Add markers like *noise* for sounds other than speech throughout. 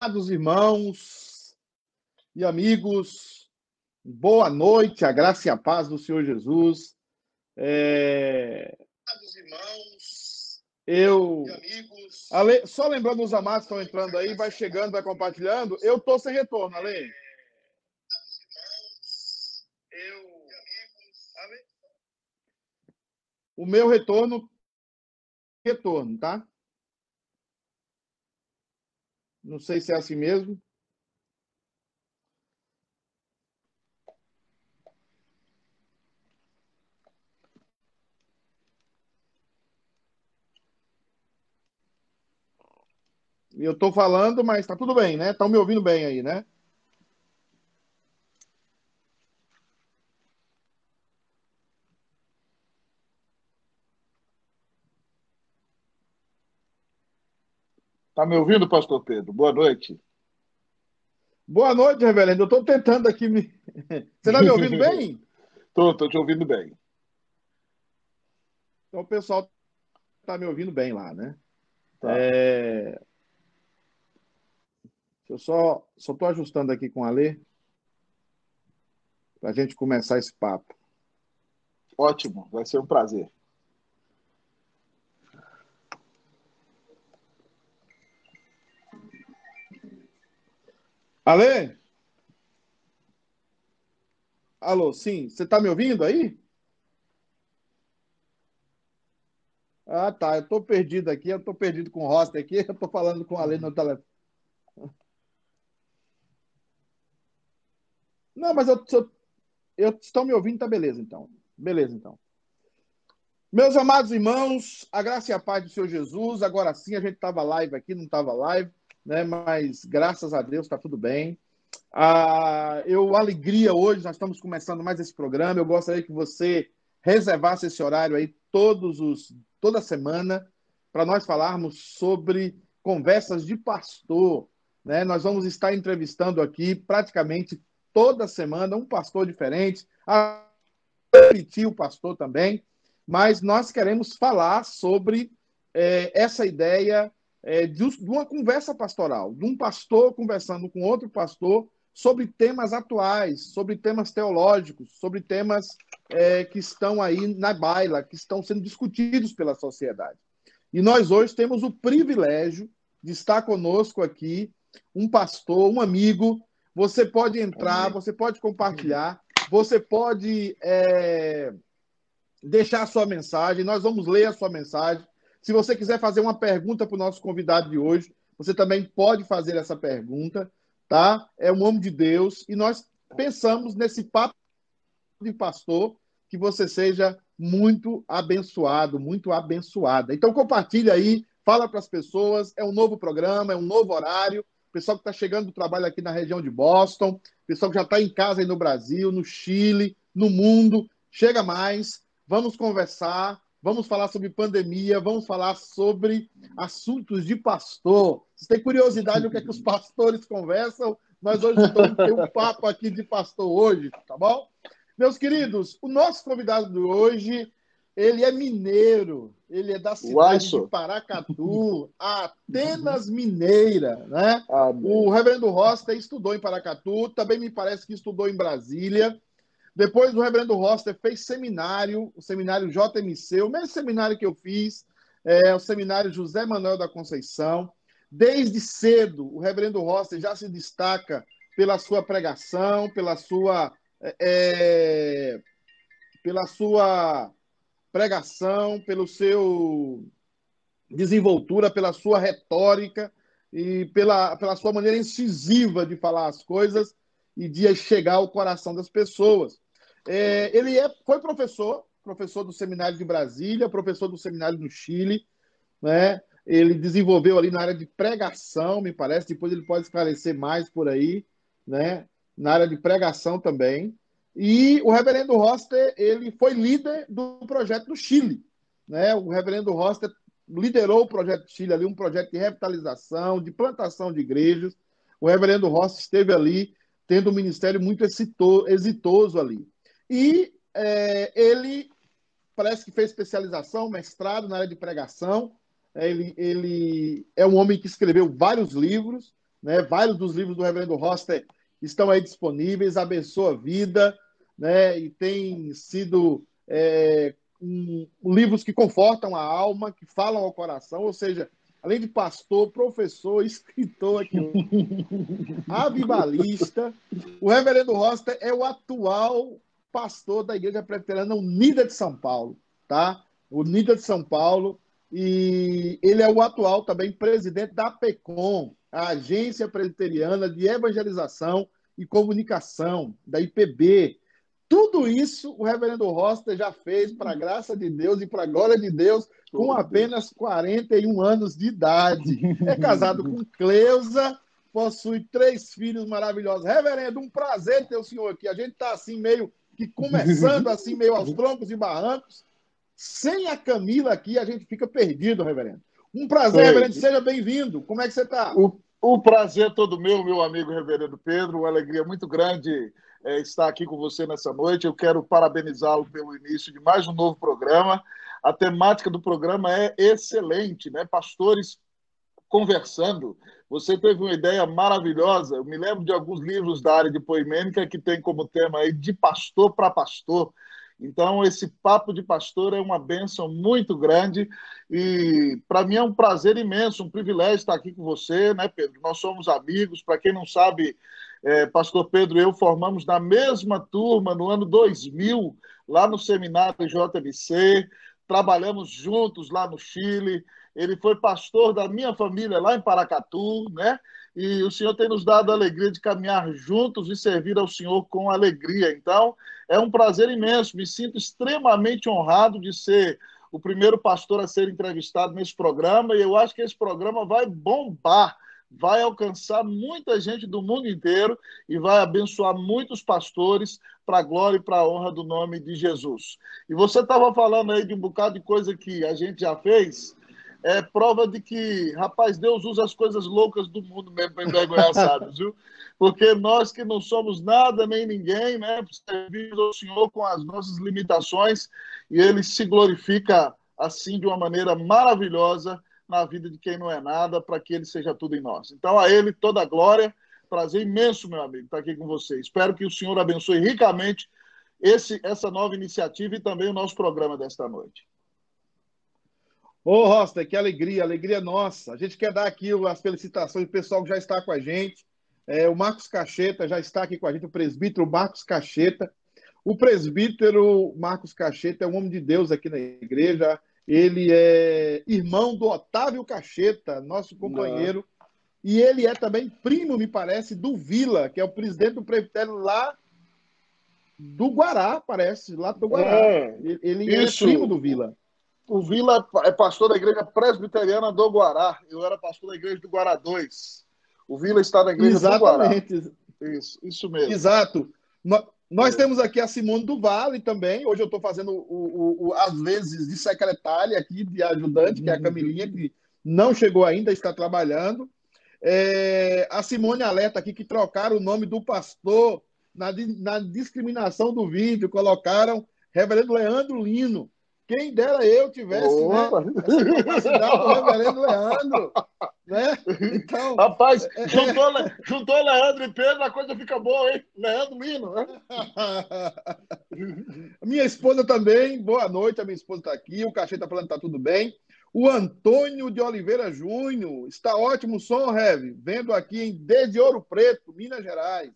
Amados irmãos e amigos, boa noite, a graça e a paz do Senhor Jesus. É... Amados irmãos eu... e amigos. Ale... Só lembrando os amados que estão entrando aí, vai chegando, vai compartilhando. Eu estou sem retorno, Ale. Eu... O meu retorno, retorno, tá? Não sei se é assim mesmo. Eu estou falando, mas está tudo bem, né? Estão me ouvindo bem aí, né? Está me ouvindo, pastor Pedro? Boa noite. Boa noite, reverendo. Eu estou tentando aqui me. *laughs* Você está me ouvindo bem? Estou, estou te ouvindo bem. Então o pessoal está me ouvindo bem lá, né? Tá. É... Eu só estou ajustando aqui com a Lê para a gente começar esse papo. Ótimo, vai ser um prazer. Alê? Alô, sim. Você está me ouvindo aí? Ah, tá. Eu estou perdido aqui. Eu estou perdido com o roster aqui. *laughs* Eu estou falando com a Alê no telefone. Não, mas eu, eu, eu estão me ouvindo, tá beleza, então. Beleza, então. Meus amados irmãos, a graça e a paz do Senhor Jesus. Agora sim, a gente estava live aqui, não estava live né? Mas graças a Deus está tudo bem. Ah, eu alegria hoje, nós estamos começando mais esse programa. Eu gostaria que você reservasse esse horário aí todos os toda semana para nós falarmos sobre conversas de pastor, né? Nós vamos estar entrevistando aqui praticamente toda semana um pastor diferente, a repetir o pastor também, mas nós queremos falar sobre é, essa ideia é, de, de uma conversa pastoral, de um pastor conversando com outro pastor sobre temas atuais, sobre temas teológicos, sobre temas é, que estão aí na baila, que estão sendo discutidos pela sociedade. E nós hoje temos o privilégio de estar conosco aqui um pastor, um amigo. Você pode entrar, você pode compartilhar, você pode é, deixar a sua mensagem, nós vamos ler a sua mensagem. Se você quiser fazer uma pergunta para o nosso convidado de hoje, você também pode fazer essa pergunta, tá? É um homem de Deus e nós pensamos nesse papo de pastor que você seja muito abençoado, muito abençoada. Então compartilha aí, fala para as pessoas, é um novo programa, é um novo horário. Pessoal que está chegando do trabalho aqui na região de Boston, pessoal que já está em casa aí no Brasil, no Chile, no mundo, chega mais, vamos conversar, vamos falar sobre pandemia, vamos falar sobre assuntos de pastor. Se tem curiosidade do que, é que os pastores conversam, nós hoje vamos ter um papo aqui de pastor hoje, tá bom? Meus queridos, o nosso convidado de hoje, ele é mineiro, ele é da cidade de Paracatu, Atenas Mineira, né? O reverendo Rosta estudou em Paracatu, também me parece que estudou em Brasília, depois o reverendo Roster fez seminário, o seminário JMC, o mesmo seminário que eu fiz, é, o seminário José Manuel da Conceição. Desde cedo, o reverendo Roster já se destaca pela sua pregação, pela sua, é, é, pela sua pregação, pelo seu desenvoltura, pela sua retórica e pela, pela sua maneira incisiva de falar as coisas e de chegar ao coração das pessoas. É, ele é, foi professor, professor do Seminário de Brasília, professor do Seminário do Chile, né? Ele desenvolveu ali na área de pregação, me parece, depois ele pode esclarecer mais por aí, né? Na área de pregação também. E o reverendo Roster, ele foi líder do projeto do Chile, né? O reverendo Roster liderou o projeto do Chile ali, um projeto de revitalização, de plantação de igrejas. O reverendo Roster esteve ali tendo um ministério muito exitoso ali. E é, ele parece que fez especialização, mestrado na área de pregação. É, ele, ele é um homem que escreveu vários livros, né? Vários dos livros do Reverendo Roster estão aí disponíveis, abençoa a vida, né? E tem sido é, um, livros que confortam a alma, que falam ao coração, ou seja, além de pastor, professor, *laughs* escritor aqui, *laughs* avivalista, o Reverendo Roster é o atual pastor da Igreja Presbiteriana Unida de São Paulo, tá? Unida de São Paulo, e ele é o atual também presidente da PECOM, a Agência Presbiteriana de Evangelização e Comunicação, da IPB. Tudo isso o reverendo Roster já fez, para a graça de Deus e para a glória de Deus, com apenas 41 anos de idade. É casado com Cleusa, possui três filhos maravilhosos. Reverendo, um prazer ter o senhor aqui. A gente está assim, meio que começando *laughs* assim, meio aos troncos e barrancos. Sem a Camila aqui, a gente fica perdido, reverendo. Um prazer, Oi. reverendo. Seja bem-vindo. Como é que você está? O, o, prazer é todo meu, meu amigo reverendo Pedro. Uma alegria muito grande é, estar aqui com você nessa noite. Eu quero parabenizá-lo pelo início de mais um novo programa. A temática do programa é excelente, né? Pastores conversando. Você teve uma ideia maravilhosa. Eu me lembro de alguns livros da área de poimênica que tem como tema aí de pastor para pastor. Então, esse papo de pastor é uma bênção muito grande e para mim é um prazer imenso, um privilégio estar aqui com você, né, Pedro? Nós somos amigos. Para quem não sabe, é, Pastor Pedro e eu formamos na mesma turma no ano 2000, lá no seminário JMC, trabalhamos juntos lá no Chile. Ele foi pastor da minha família lá em Paracatu, né? E o Senhor tem nos dado a alegria de caminhar juntos e servir ao Senhor com alegria. Então, é um prazer imenso. Me sinto extremamente honrado de ser o primeiro pastor a ser entrevistado nesse programa e eu acho que esse programa vai bombar, vai alcançar muita gente do mundo inteiro e vai abençoar muitos pastores para a glória e para a honra do nome de Jesus. E você estava falando aí de um bocado de coisa que a gente já fez é prova de que, rapaz, Deus usa as coisas loucas do mundo mesmo para envergonhar sábios, *laughs* viu? Porque nós que não somos nada nem ninguém, né? Servimos ao Senhor com as nossas limitações e Ele se glorifica assim de uma maneira maravilhosa na vida de quem não é nada, para que Ele seja tudo em nós. Então, a Ele toda a glória. Prazer imenso, meu amigo, estar aqui com você. Espero que o Senhor abençoe ricamente esse, essa nova iniciativa e também o nosso programa desta noite. Ô, Rosta, que alegria, alegria nossa. A gente quer dar aqui as felicitações do pessoal que já está com a gente. É, o Marcos Cacheta já está aqui com a gente, o presbítero Marcos Cacheta. O presbítero Marcos Cacheta é um homem de Deus aqui na igreja. Ele é irmão do Otávio Cacheta, nosso companheiro. Não. E ele é também primo, me parece, do Vila, que é o presidente do presbitério lá do Guará, parece, lá do Guará. É, ele é primo do Vila o Vila é pastor da igreja presbiteriana do Guará. Eu era pastor da igreja do Guará 2. O Vila está na igreja Exatamente. do Guará. Isso, isso mesmo. Exato. Nós temos aqui a Simone do Vale também. Hoje eu estou fazendo, o, o, o, às vezes, de secretária aqui, de ajudante, que é a Camilinha, que não chegou ainda, está trabalhando. É, a Simone alerta aqui que trocaram o nome do pastor na, na discriminação do vídeo, colocaram Reverendo Leandro Lino. Quem dera eu tivesse né, essa capacidade do reverendo Leandro. Né? Então, Rapaz, é, é... juntou, juntou Leandro e Pedro, a coisa fica boa, hein? Leandro Lino, né? *laughs* minha esposa também, boa noite, a minha esposa está aqui, o cachê está falando que está tudo bem. O Antônio de Oliveira Júnior, está ótimo o som, Rev, vendo aqui em Desde Ouro Preto, Minas Gerais,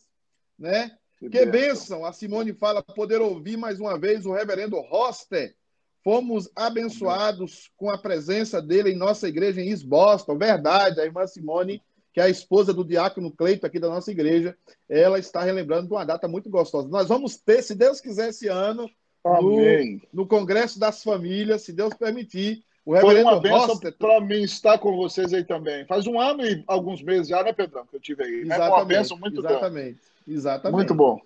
né? Que, que bênção, a Simone fala, poder ouvir mais uma vez o reverendo Roster, Fomos abençoados com a presença dele em nossa igreja em East Boston. Verdade, a irmã Simone, que é a esposa do diácono Cleito aqui da nossa igreja, ela está relembrando de uma data muito gostosa. Nós vamos ter, se Deus quiser, esse ano, no, no, Congresso das Famílias, se Deus permitir. O Foi uma bênção para mim estar com vocês aí também. Faz um ano e alguns meses já, né, Pedrão, que eu tive aí. Exatamente, é uma bênção muito exatamente, grande. Exatamente. Muito bom.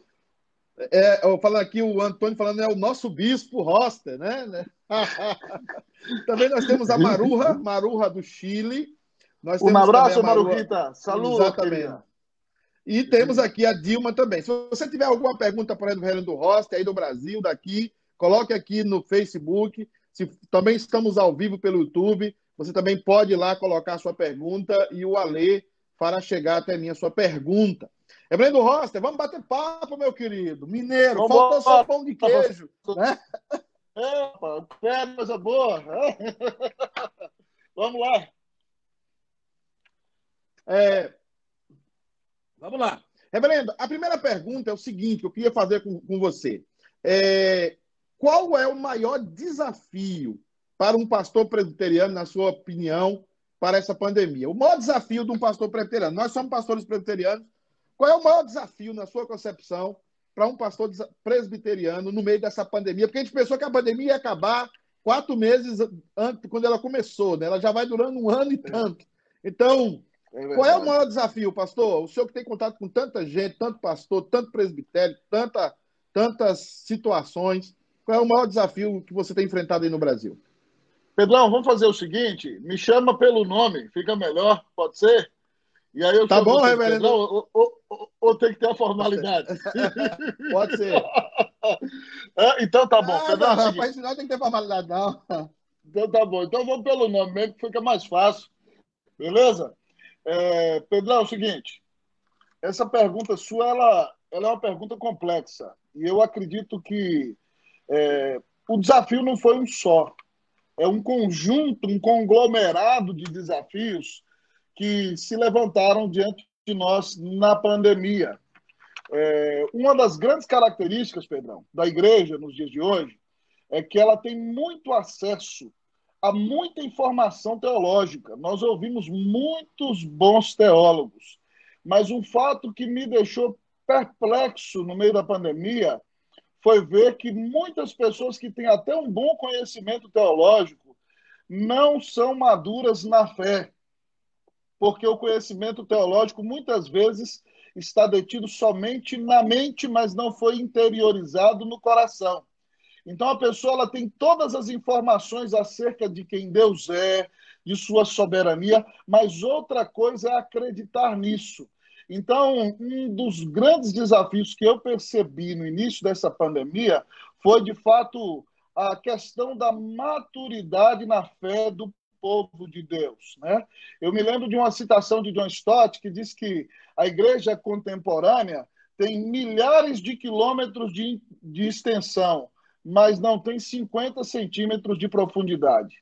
É, falando aqui, o Antônio falando, é o nosso bispo Roster, né? *laughs* também nós temos a Maruja, Maruja do Chile. Nós um abraço, Maruquita. Saludos, Exatamente. E temos aqui a Dilma também. Se você tiver alguma pergunta para o Reverendo Roster, aí do Brasil, daqui, coloque aqui no Facebook. Se, também estamos ao vivo pelo YouTube. Você também pode ir lá colocar a sua pergunta e o Alê fará chegar até mim a sua pergunta. Reverendo Roster, vamos bater papo, meu querido. Mineiro, vamos faltou só pão de queijo. Né? *laughs* É, coisa boa. *laughs* vamos lá. É, vamos lá. Reverendo, a primeira pergunta é o seguinte, eu queria fazer com, com você. É, qual é o maior desafio para um pastor presbiteriano, na sua opinião, para essa pandemia? O maior desafio de um pastor presbiteriano. Nós somos pastores presbiterianos. Qual é o maior desafio, na sua concepção, para um pastor presbiteriano no meio dessa pandemia? Porque a gente pensou que a pandemia ia acabar quatro meses antes, quando ela começou, né? Ela já vai durando um ano e tanto. Então, é qual é o maior desafio, pastor? O senhor que tem contato com tanta gente, tanto pastor, tanto presbitério, tanta, tantas situações, qual é o maior desafio que você tem enfrentado aí no Brasil? Pedrão, vamos fazer o seguinte: me chama pelo nome, fica melhor, pode ser? E aí eu tá bom, reverendo? Ou, ou, ou, ou, tem que ter a formalidade? *laughs* pode ser. *laughs* É, então tá bom. Ah, Pedrão, não, não tem que ter formalidade, não. Então tá bom. Então vamos pelo nome mesmo, que fica mais fácil. Beleza? É, Pedrão, é o seguinte: essa pergunta sua ela, ela é uma pergunta complexa. E eu acredito que é, o desafio não foi um só é um conjunto, um conglomerado de desafios que se levantaram diante de nós na pandemia. É, uma das grandes características, Pedrão, da igreja nos dias de hoje é que ela tem muito acesso a muita informação teológica. Nós ouvimos muitos bons teólogos, mas um fato que me deixou perplexo no meio da pandemia foi ver que muitas pessoas que têm até um bom conhecimento teológico não são maduras na fé, porque o conhecimento teológico muitas vezes está detido somente na mente, mas não foi interiorizado no coração. Então a pessoa ela tem todas as informações acerca de quem Deus é, de sua soberania, mas outra coisa é acreditar nisso. Então, um dos grandes desafios que eu percebi no início dessa pandemia foi, de fato, a questão da maturidade na fé do povo de Deus. Né? Eu me lembro de uma citação de John Stott que diz que a igreja contemporânea tem milhares de quilômetros de, de extensão, mas não tem 50 centímetros de profundidade.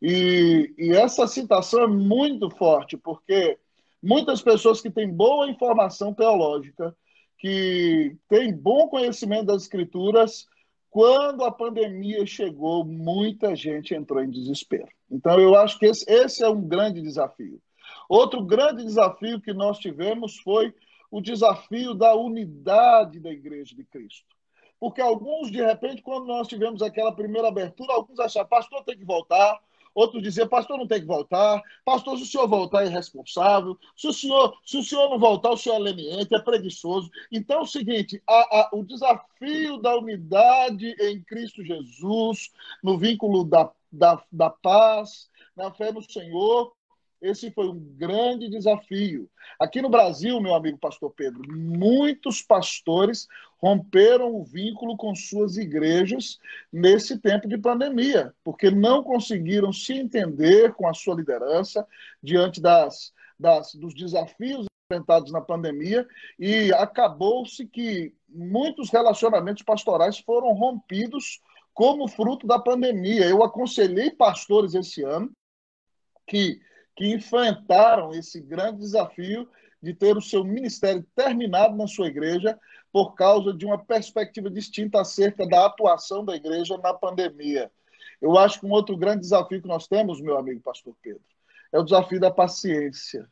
E, e essa citação é muito forte, porque muitas pessoas que têm boa informação teológica, que têm bom conhecimento das escrituras, quando a pandemia chegou, muita gente entrou em desespero. Então, eu acho que esse, esse é um grande desafio. Outro grande desafio que nós tivemos foi o desafio da unidade da Igreja de Cristo. Porque alguns, de repente, quando nós tivemos aquela primeira abertura, alguns acharam, pastor, tem que voltar, Outros diziam, pastor, não tem que voltar. Pastor, se o senhor voltar, é irresponsável. Se o senhor, se o senhor não voltar, o senhor é leniente, é preguiçoso. Então é o seguinte: a, a, o desafio da unidade em Cristo Jesus, no vínculo da, da, da paz, na fé no Senhor, esse foi um grande desafio. Aqui no Brasil, meu amigo pastor Pedro, muitos pastores romperam o vínculo com suas igrejas nesse tempo de pandemia, porque não conseguiram se entender com a sua liderança diante das, das dos desafios enfrentados na pandemia e acabou-se que muitos relacionamentos pastorais foram rompidos como fruto da pandemia. Eu aconselhei pastores esse ano que que enfrentaram esse grande desafio de ter o seu ministério terminado na sua igreja por causa de uma perspectiva distinta acerca da atuação da igreja na pandemia. Eu acho que um outro grande desafio que nós temos, meu amigo pastor Pedro, é o desafio da paciência.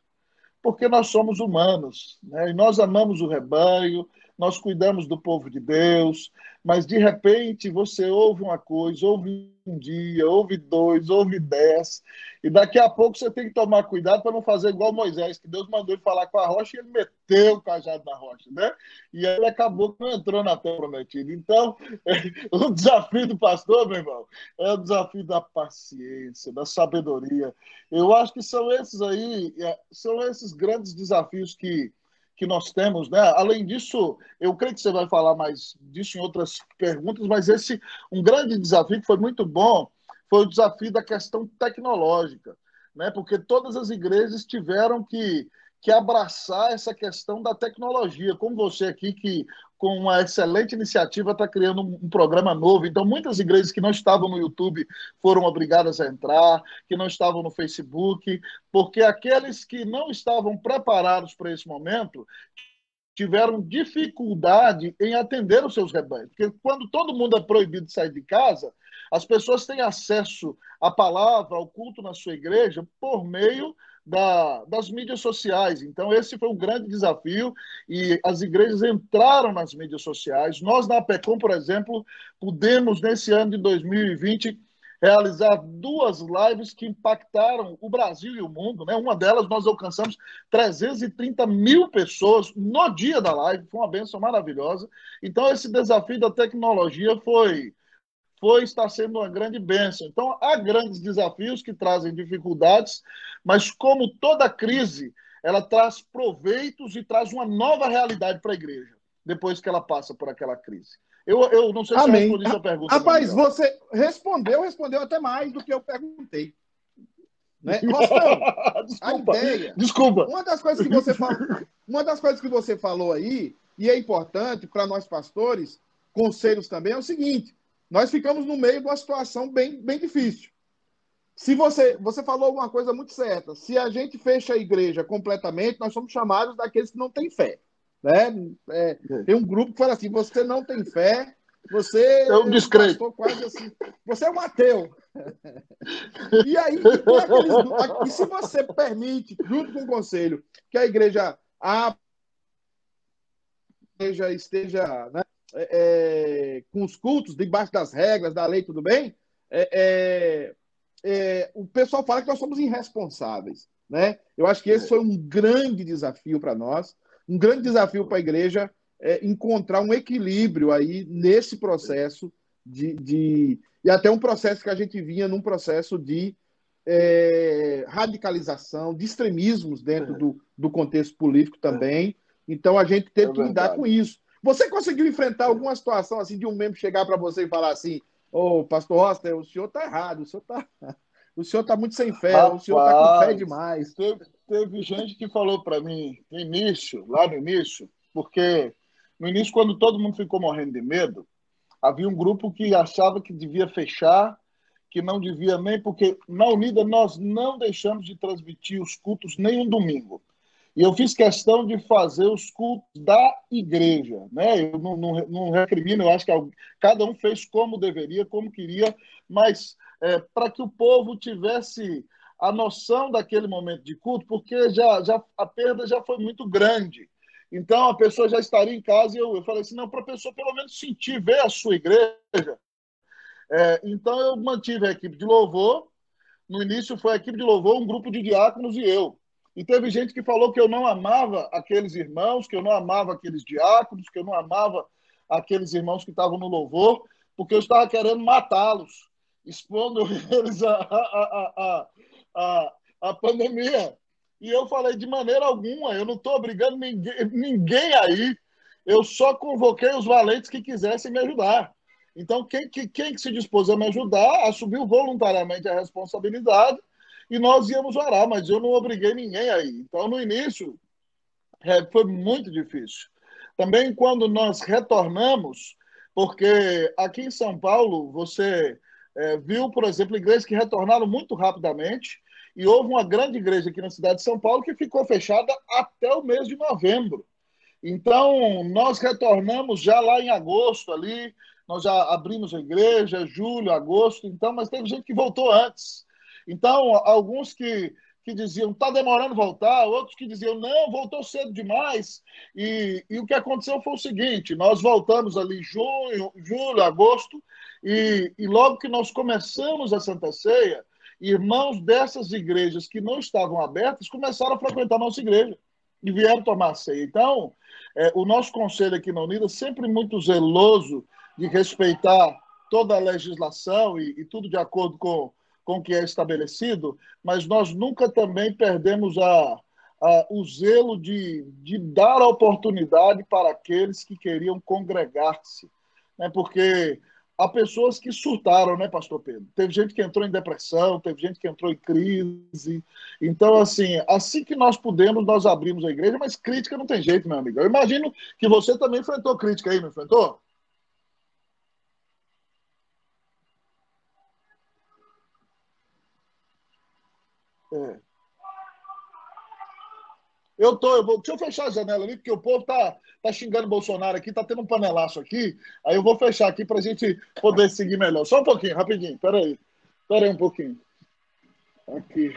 Porque nós somos humanos, né? e nós amamos o rebanho, nós cuidamos do povo de Deus, mas de repente você ouve uma coisa, ouve um dia, ouve dois, ouve dez, e daqui a pouco você tem que tomar cuidado para não fazer igual Moisés, que Deus mandou ele falar com a rocha e ele meteu o cajado na rocha, né? E ele acabou que não entrou na terra prometida. Então, *laughs* o desafio do pastor, meu irmão, é o desafio da paciência, da sabedoria. Eu acho que são esses aí, é, são esses grandes desafios que que nós temos, né? Além disso, eu creio que você vai falar mais disso em outras perguntas, mas esse um grande desafio que foi muito bom foi o desafio da questão tecnológica, né? Porque todas as igrejas tiveram que que abraçar essa questão da tecnologia, como você aqui que com uma excelente iniciativa está criando um, programa novo. Então, muitas igrejas que não estavam no YouTube foram obrigadas a entrar, que não estavam no Facebook, porque aqueles que não estavam preparados para esse momento tiveram dificuldade em atender os seus rebanhos. Porque quando todo mundo é proibido de sair de casa, as pessoas têm acesso à palavra, ao culto na sua igreja, por meio da, das mídias sociais. Então, esse foi um grande desafio e as igrejas entraram nas mídias sociais. Nós, na APECOM, por exemplo, pudemos, nesse ano de 2020, realizar duas lives que impactaram o Brasil e o mundo. Né? Uma delas, nós alcançamos 330 mil pessoas no dia da live, foi uma benção maravilhosa. Então, esse desafio da tecnologia foi foi está sendo uma grande bênção. Então, há grandes desafios que trazem dificuldades, mas como toda crise, ela traz proveitos e traz uma nova realidade para a igreja, depois que ela passa por aquela crise. Eu, eu não sei se Amém. eu respondi sua pergunta. Rapaz, você respondeu, respondeu até mais do que eu perguntei. Né? *laughs* a ideia. Desculpa. Uma das coisas que você falou, uma das coisas que você falou aí, e é importante para nós pastores, conselhos também, é o seguinte: nós ficamos no meio de uma situação bem, bem difícil. Se você, você falou uma coisa muito certa, se a gente fecha a igreja completamente, nós somos chamados daqueles que não têm fé. Né? É, tem um grupo que fala assim: você não tem fé, você é um descrente. Quase assim, você é um ateu. *laughs* e aí, aqueles, e se você permite, junto com o conselho, que a igreja a igreja esteja né, é, é, com os cultos, debaixo das regras, da lei, tudo bem, é, é, é, o pessoal fala que nós somos irresponsáveis. Né? Eu acho que esse foi um grande desafio para nós, um grande desafio para a igreja encontrar um equilíbrio aí nesse processo de, de, e até um processo que a gente vinha num processo de é, radicalização, de extremismos dentro é. do, do contexto político também. Então a gente teve é que lidar com isso. Você conseguiu enfrentar alguma situação assim de um membro chegar para você e falar assim: Ô, oh, pastor Roster, o senhor tá errado, o senhor tá. *laughs* O senhor tá muito sem fé, Rapaz, o senhor tá com fé demais. Teve, teve gente que falou para mim no início, lá no início, porque no início, quando todo mundo ficou morrendo de medo, havia um grupo que achava que devia fechar, que não devia nem, porque na Unida nós não deixamos de transmitir os cultos nem um domingo. E eu fiz questão de fazer os cultos da igreja. Né? Eu não, não, não recrimino, eu acho que cada um fez como deveria, como queria, mas é, para que o povo tivesse a noção daquele momento de culto, porque já, já a perda já foi muito grande. Então a pessoa já estaria em casa e eu, eu falei assim: não, para a pessoa pelo menos sentir, ver a sua igreja. É, então eu mantive a equipe de louvor. No início foi a equipe de louvor, um grupo de diáconos e eu. E teve gente que falou que eu não amava aqueles irmãos, que eu não amava aqueles diáconos, que eu não amava aqueles irmãos que estavam no louvor, porque eu estava querendo matá-los, expondo *laughs* eles a, a, a, a, pandemia. E eu falei, de maneira alguma, eu não estou obrigando ninguém, ninguém aí, eu só convoquei os valentes que quisessem me ajudar. Então, quem, quem se dispôs a me ajudar assumiu voluntariamente a responsabilidade e nós íamos orar, mas eu não obriguei ninguém aí. Então, no início, é, foi muito difícil. Também quando nós retornamos, porque aqui em São Paulo, você é, viu, por exemplo, igrejas que retornaram muito rapidamente, e houve uma grande igreja aqui na cidade de São Paulo que ficou fechada até o mês de novembro. Então, nós retornamos já lá em agosto ali, nós já abrimos a igreja, julho, agosto, então, mas teve gente que voltou antes. Então, alguns que, que diziam está demorando voltar, outros que diziam não, voltou cedo demais. E, e o que aconteceu foi o seguinte: nós voltamos ali junho, julho, agosto, e, e logo que nós começamos a Santa Ceia, irmãos dessas igrejas que não estavam abertas começaram a frequentar a nossa igreja e vieram tomar ceia. Então, é, o nosso conselho aqui na Unida, sempre muito zeloso de respeitar toda a legislação e, e tudo de acordo com, com o que é estabelecido, mas nós nunca também perdemos a, a, o zelo de, de dar a oportunidade para aqueles que queriam congregar-se. Né? Porque há pessoas que surtaram, né, pastor Pedro? Teve gente que entrou em depressão, teve gente que entrou em crise. Então, assim, assim que nós pudemos, nós abrimos a igreja, mas crítica não tem jeito, meu amigo. Eu imagino que você também enfrentou crítica aí, não enfrentou? É. Eu tô, eu vou, deixa eu fechar a janela ali, porque o povo tá, tá xingando Bolsonaro aqui, tá tendo um panelaço aqui. Aí eu vou fechar aqui para a gente poder seguir melhor. Só um pouquinho, rapidinho, peraí. Peraí um pouquinho. Aqui.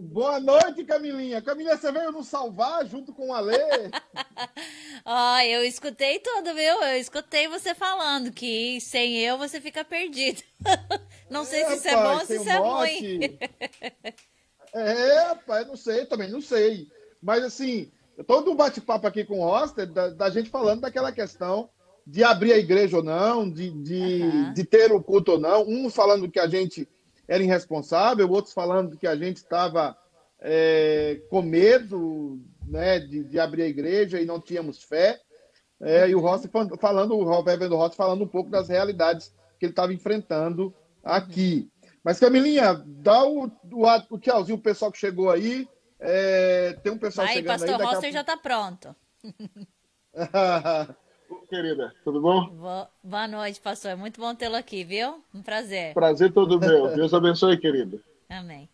Boa noite, Camilinha. Camilinha, você veio nos salvar junto com o Alê? *laughs* Ó, oh, eu escutei tudo, viu? Eu escutei você falando que sem eu você fica perdido. *laughs* Não sei se isso é bom ou se isso é ruim. É, pai, não sei, também não sei. Mas assim, todo um bate-papo aqui com o Roster, da, da, gente falando daquela questão de abrir a igreja ou não, de, de, uhum. de ter o culto ou não. Um falando que a gente era irresponsável, outros falando que a gente estava é, com medo né, de, de, abrir a igreja e não tínhamos fé. É, e o Rossi falando, o reverendo Rossi falando um pouco das realidades que ele estava enfrentando aqui. Mas, Camilinha, dá o, o, o tchauzinho o pessoal que chegou aí. É, tem um pessoal aí, chegando pastor aí. Pastor Rossi já está pronto. *laughs* querida. Tudo bom? Boa noite, pastor. É muito bom tê-lo aqui, viu? Um prazer. Prazer todo meu. Deus abençoe, querida. Amém.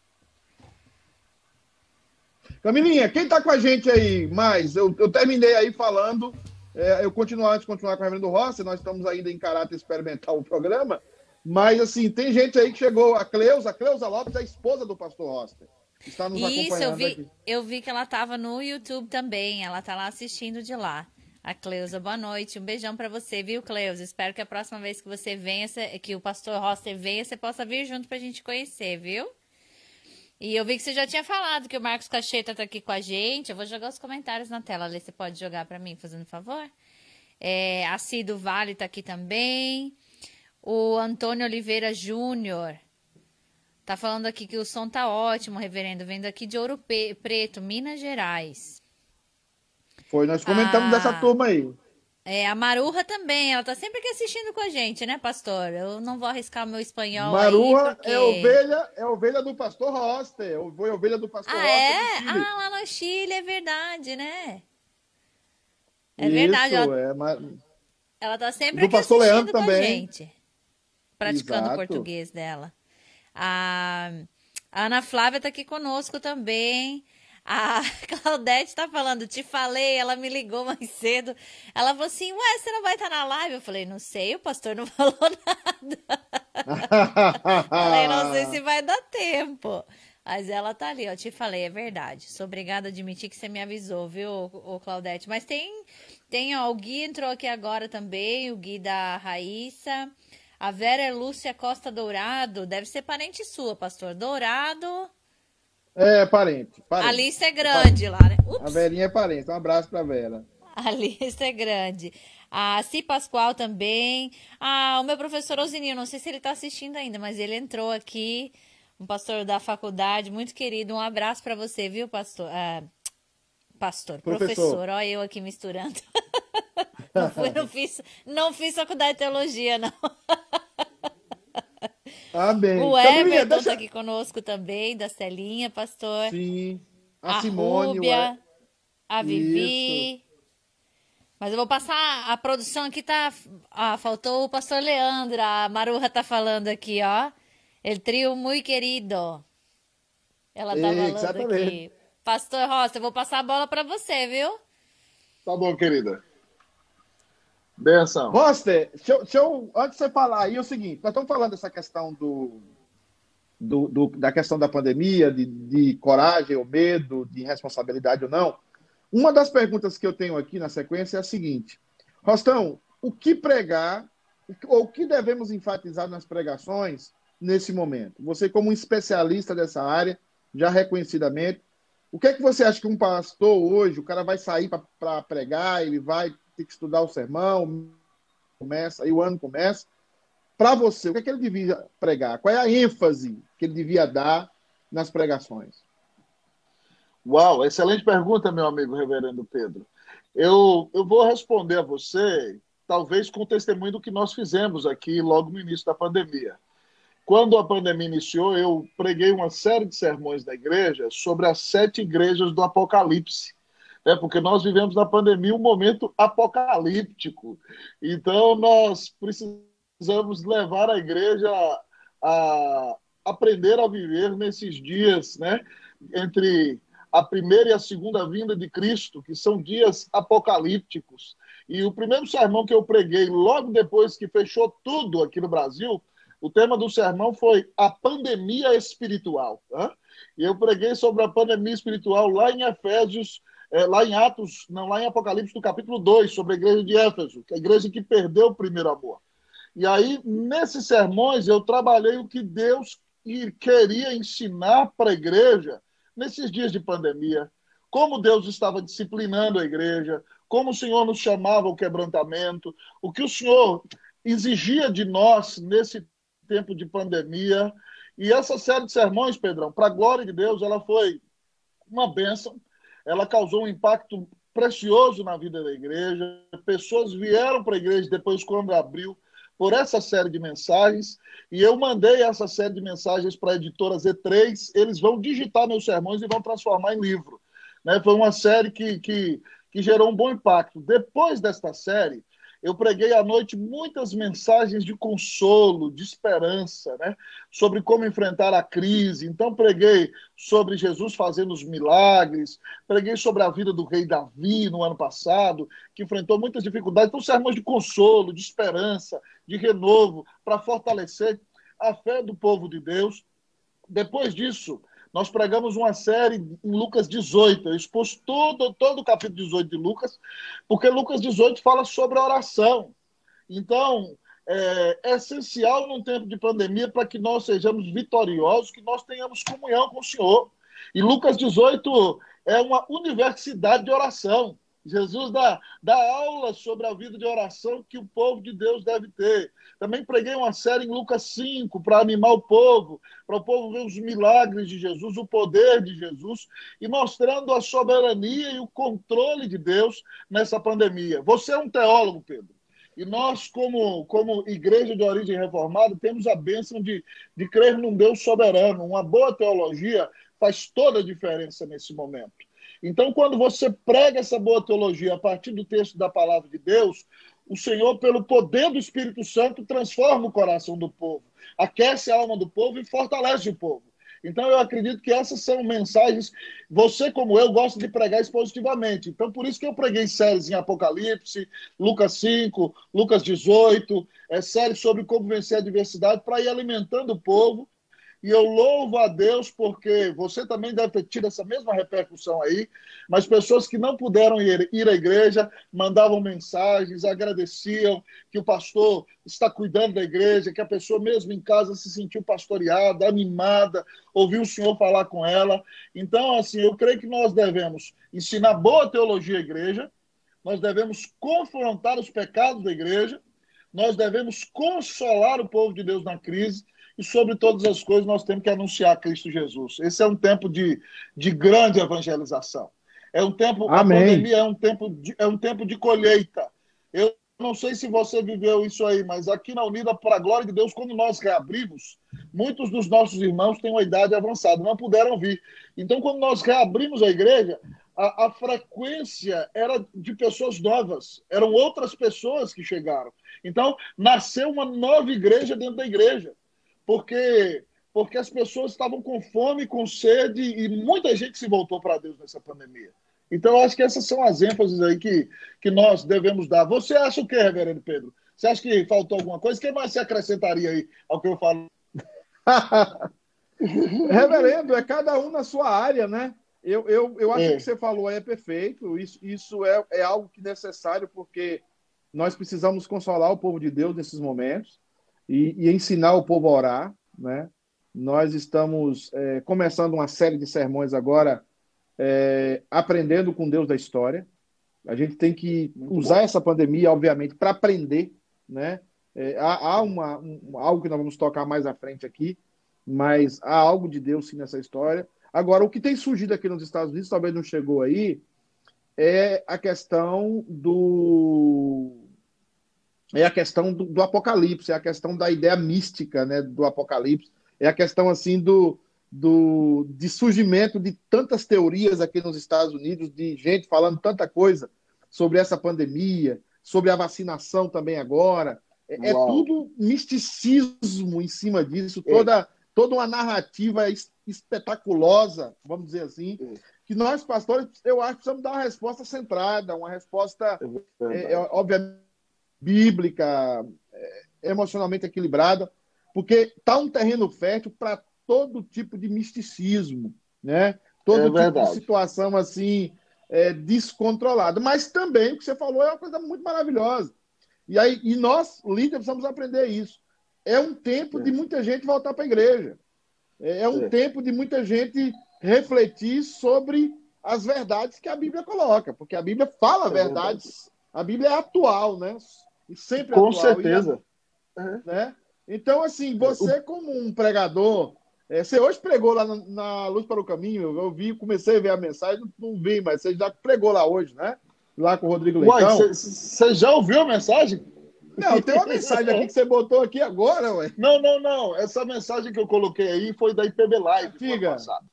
Camilinha, quem está com a gente aí mais? Eu, eu terminei aí falando. É, eu continuo antes de continuar com o Reverendo Rossi, nós estamos ainda em caráter experimental o programa. Mas, assim, tem gente aí que chegou, a Cleusa, a Cleusa Lopes, a esposa do pastor Rossi. Está nos Isso, acompanhando eu vi, aqui. eu vi que ela estava no YouTube também. Ela está lá assistindo de lá. A Cleusa, boa noite. Um beijão para você, viu, Cleusa? Espero que a próxima vez que você venha, que o pastor Roster venha, você possa vir junto pra gente conhecer, viu? E eu vi que você já tinha falado que o Marcos Cacheta tá aqui com a gente. Eu vou jogar os comentários na tela. Ali você pode jogar para mim, fazendo favor? É, a Cido Vale tá aqui também. O Antônio Oliveira Júnior tá falando aqui que o som tá ótimo, reverendo. Vendo aqui de Ouro Preto, Minas Gerais. Foi, nós comentamos dessa ah, turma aí. É, a Maruja também, ela tá sempre aqui assistindo com a gente, né, pastor? Eu não vou arriscar o meu espanhol Maruja aí, porque... é ovelha, é ovelha do pastor Roster, foi ovelha do pastor ah, Roster é? Ah, lá no Chile, é verdade, né? É Isso, verdade. Ela, é, mas... ela tá sempre do aqui pastor assistindo Leandro com também. a gente. Praticando Exato. o português dela. A... a Ana Flávia tá aqui conosco também. A *laughs* Claudete está falando, te falei, ela me ligou mais cedo. Ela falou assim: Ué, você não vai estar na live? Eu falei: Não sei, o pastor não *laughs* falou nada. *laughs* falei: Não sei se vai dar tempo. Mas ela tá ali, ó. Te falei, é verdade. Sou obrigada a admitir que você me avisou, viu, o Claudete? Mas tem, tem, ó, o Gui entrou aqui agora também, o Gui da Raíssa. A Vera Lúcia Costa Dourado, deve ser parente sua, pastor. Dourado. É, parente. parente. A lista é grande lá, né? Ups. A Verinha é parente. Um abraço pra Vera. A *laughs* lista é grande. A Si Pascoal também. Ah, o meu professor Osininho, não sei se ele está assistindo ainda, mas ele entrou aqui. Um pastor da faculdade, muito querido. Um abraço para você, viu, pastor? Ah, pastor, professor. professor. Olha eu aqui misturando. *laughs* não, fui, não, fiz, não fiz faculdade de teologia, não. *laughs* Amém. O Everton deixa... aqui conosco também, da Celinha, pastor. Sim. A, a Simone, Rúbia, a Vivi. Isso. Mas eu vou passar, a produção aqui tá, ah, faltou o pastor Leandro, a Maruja tá falando aqui, ó. El trio muito querido. Ela tá falando Exatamente. aqui. Pastor Rosa, eu vou passar a bola para você, viu? Tá bom, querida. Benção. Roster, deixa eu, deixa eu, antes de você falar aí, é o seguinte: nós estamos falando dessa questão do, do, do da questão da pandemia, de, de, coragem ou medo, de responsabilidade ou não. Uma das perguntas que eu tenho aqui na sequência é a seguinte: Rostão, o que pregar, ou o que devemos enfatizar nas pregações nesse momento? Você, como um especialista dessa área, já reconhecidamente, o que é que você acha que um pastor hoje, o cara vai sair para pregar, ele vai tem que estudar o sermão, começa, aí o ano começa. Para você, o que, é que ele devia pregar? Qual é a ênfase que ele devia dar nas pregações? Uau, excelente pergunta, meu amigo reverendo Pedro. Eu, eu vou responder a você, talvez com o testemunho do que nós fizemos aqui logo no início da pandemia. Quando a pandemia iniciou, eu preguei uma série de sermões na igreja sobre as sete igrejas do Apocalipse. Né? Porque nós vivemos na pandemia um momento apocalíptico. Então, nós precisamos levar a igreja a aprender a viver nesses dias, né? Entre a primeira e a segunda vinda de Cristo, que são dias apocalípticos. E o primeiro sermão que eu preguei, logo depois que fechou tudo aqui no Brasil, o tema do sermão foi a pandemia espiritual. Né? E eu preguei sobre a pandemia espiritual lá em Efésios, é, lá em Atos, não, lá em Apocalipse, do capítulo 2, sobre a igreja de Éfeso, que é a igreja que perdeu o primeiro amor. E aí, nesses sermões, eu trabalhei o que Deus queria ensinar para a igreja nesses dias de pandemia. Como Deus estava disciplinando a igreja, como o Senhor nos chamava ao quebrantamento, o que o Senhor exigia de nós nesse tempo de pandemia. E essa série de sermões, Pedrão, para a glória de Deus, ela foi uma bênção. Ela causou um impacto precioso na vida da igreja. Pessoas vieram para a igreja depois, quando abriu, por essa série de mensagens. E eu mandei essa série de mensagens para a editora Z3. Eles vão digitar meus sermões e vão transformar em livro. Né? Foi uma série que, que, que gerou um bom impacto. Depois desta série, eu preguei à noite muitas mensagens de consolo, de esperança, né? sobre como enfrentar a crise. Então, preguei sobre Jesus fazendo os milagres, preguei sobre a vida do rei Davi no ano passado, que enfrentou muitas dificuldades. Então, sermões de consolo, de esperança, de renovo, para fortalecer a fé do povo de Deus. Depois disso, nós pregamos uma série em Lucas 18. Eu expus todo, todo o capítulo 18 de Lucas, porque Lucas 18 fala sobre a oração. Então, é, é essencial num tempo de pandemia para que nós sejamos vitoriosos, que nós tenhamos comunhão com o Senhor. E Lucas 18 é uma universidade de oração. Jesus dá, dá aula sobre a vida de oração que o povo de Deus deve ter. Também preguei uma série em Lucas 5 para animar o povo, para o povo ver os milagres de Jesus, o poder de Jesus e mostrando a soberania e o controle de Deus nessa pandemia. Você é um teólogo, Pedro. E nós, como, como igreja de origem reformada, temos a bênção de, de crer num Deus soberano. Uma boa teologia faz toda a diferença nesse momento. Então, quando você prega essa boa teologia a partir do texto da palavra de Deus, o Senhor, pelo poder do Espírito Santo, transforma o coração do povo, aquece a alma do povo e fortalece o povo. Então, eu acredito que essas são mensagens. Você, como eu, gosta de pregar expositivamente. Então, por isso que eu preguei séries em Apocalipse, Lucas 5, Lucas 18, é, séries sobre como vencer a adversidade, para ir alimentando o povo e eu louvo a Deus porque você também deve ter tido essa mesma repercussão aí, mas pessoas que não puderam ir, ir à igreja mandavam mensagens, agradeciam que o pastor está cuidando da igreja, que a pessoa mesmo em casa se sentiu pastoreada, animada, ouviu o Senhor falar com ela. Então, assim, eu creio que nós devemos ensinar boa teologia à igreja, nós devemos confrontar os pecados da igreja, nós devemos consolar o povo de Deus na crise e sobre todas as coisas nós temos que anunciar Cristo Jesus. Esse é um tempo de, de grande evangelização. É um tempo, Amém. a pandemia é um tempo, de, é um tempo de colheita. Eu não sei se você viveu isso aí, mas aqui na Unida, para a glória de Deus, quando nós reabrimos, muitos dos nossos irmãos têm uma idade avançada, não puderam vir. Então, quando nós reabrimos a igreja, a, a, frequência era de pessoas novas, eram outras pessoas que chegaram. Então, nasceu uma nova igreja dentro da igreja porque porque as pessoas estavam com fome, com sede e muita gente se voltou para Deus nessa pandemia. Então, eu acho que essas são as ênfases aí que, que nós devemos dar. Você acha o quê, reverendo Pedro? Você acha que faltou alguma coisa? O que mais você acrescentaria aí ao que eu falo? *laughs* reverendo, é cada um na sua área, né? Eu, eu, eu acho é. que você falou aí é perfeito. Isso, isso é, é algo que é necessário, porque nós precisamos consolar o povo de Deus nesses momentos e, e ensinar o povo a orar. Né? Nós estamos é, começando uma série de sermões agora, é, aprendendo com Deus da história. A gente tem que usar essa pandemia, obviamente, para aprender. Né? É, há, há uma, um, algo que nós vamos tocar mais à frente aqui, mas há algo de Deus sim nessa história. Agora, o que tem surgido aqui nos Estados Unidos, talvez não chegou aí, é a questão do. É a questão do, do apocalipse, é a questão da ideia mística né, do apocalipse, é a questão assim do, do, de surgimento de tantas teorias aqui nos Estados Unidos, de gente falando tanta coisa sobre essa pandemia, sobre a vacinação também agora. É, é tudo misticismo em cima disso, é. toda, toda uma narrativa espetaculosa, vamos dizer assim, é. que nós, pastores, eu acho que precisamos dar uma resposta centrada, uma resposta, é, é, obviamente, bíblica, é, emocionalmente equilibrada, porque está um terreno fértil para todo tipo de misticismo, né? Todo tipo verdade. de situação assim descontrolada. Mas também o que você falou é uma coisa muito maravilhosa. E aí, e nós, líderes, precisamos aprender isso. É um tempo de muita gente voltar para a igreja. É, é um é. tempo de muita gente refletir sobre as verdades que a Bíblia coloca, porque a Bíblia fala é verdades, a Bíblia é atual, né? E sempre Com atual. certeza. E, né? Então, assim, você como um pregador, é, você hoje pregou lá na, na, Luz para o Caminho, eu, vi, comecei a ver a mensagem, não, não vi, mas você já pregou lá hoje, né? Lá com o Rodrigo Leitão. Você já ouviu a mensagem? Não, tem uma mensagem aqui que você botou aqui agora, ué. Não, não, não. Essa mensagem que eu coloquei aí foi da IPB Live Figa. ano passado.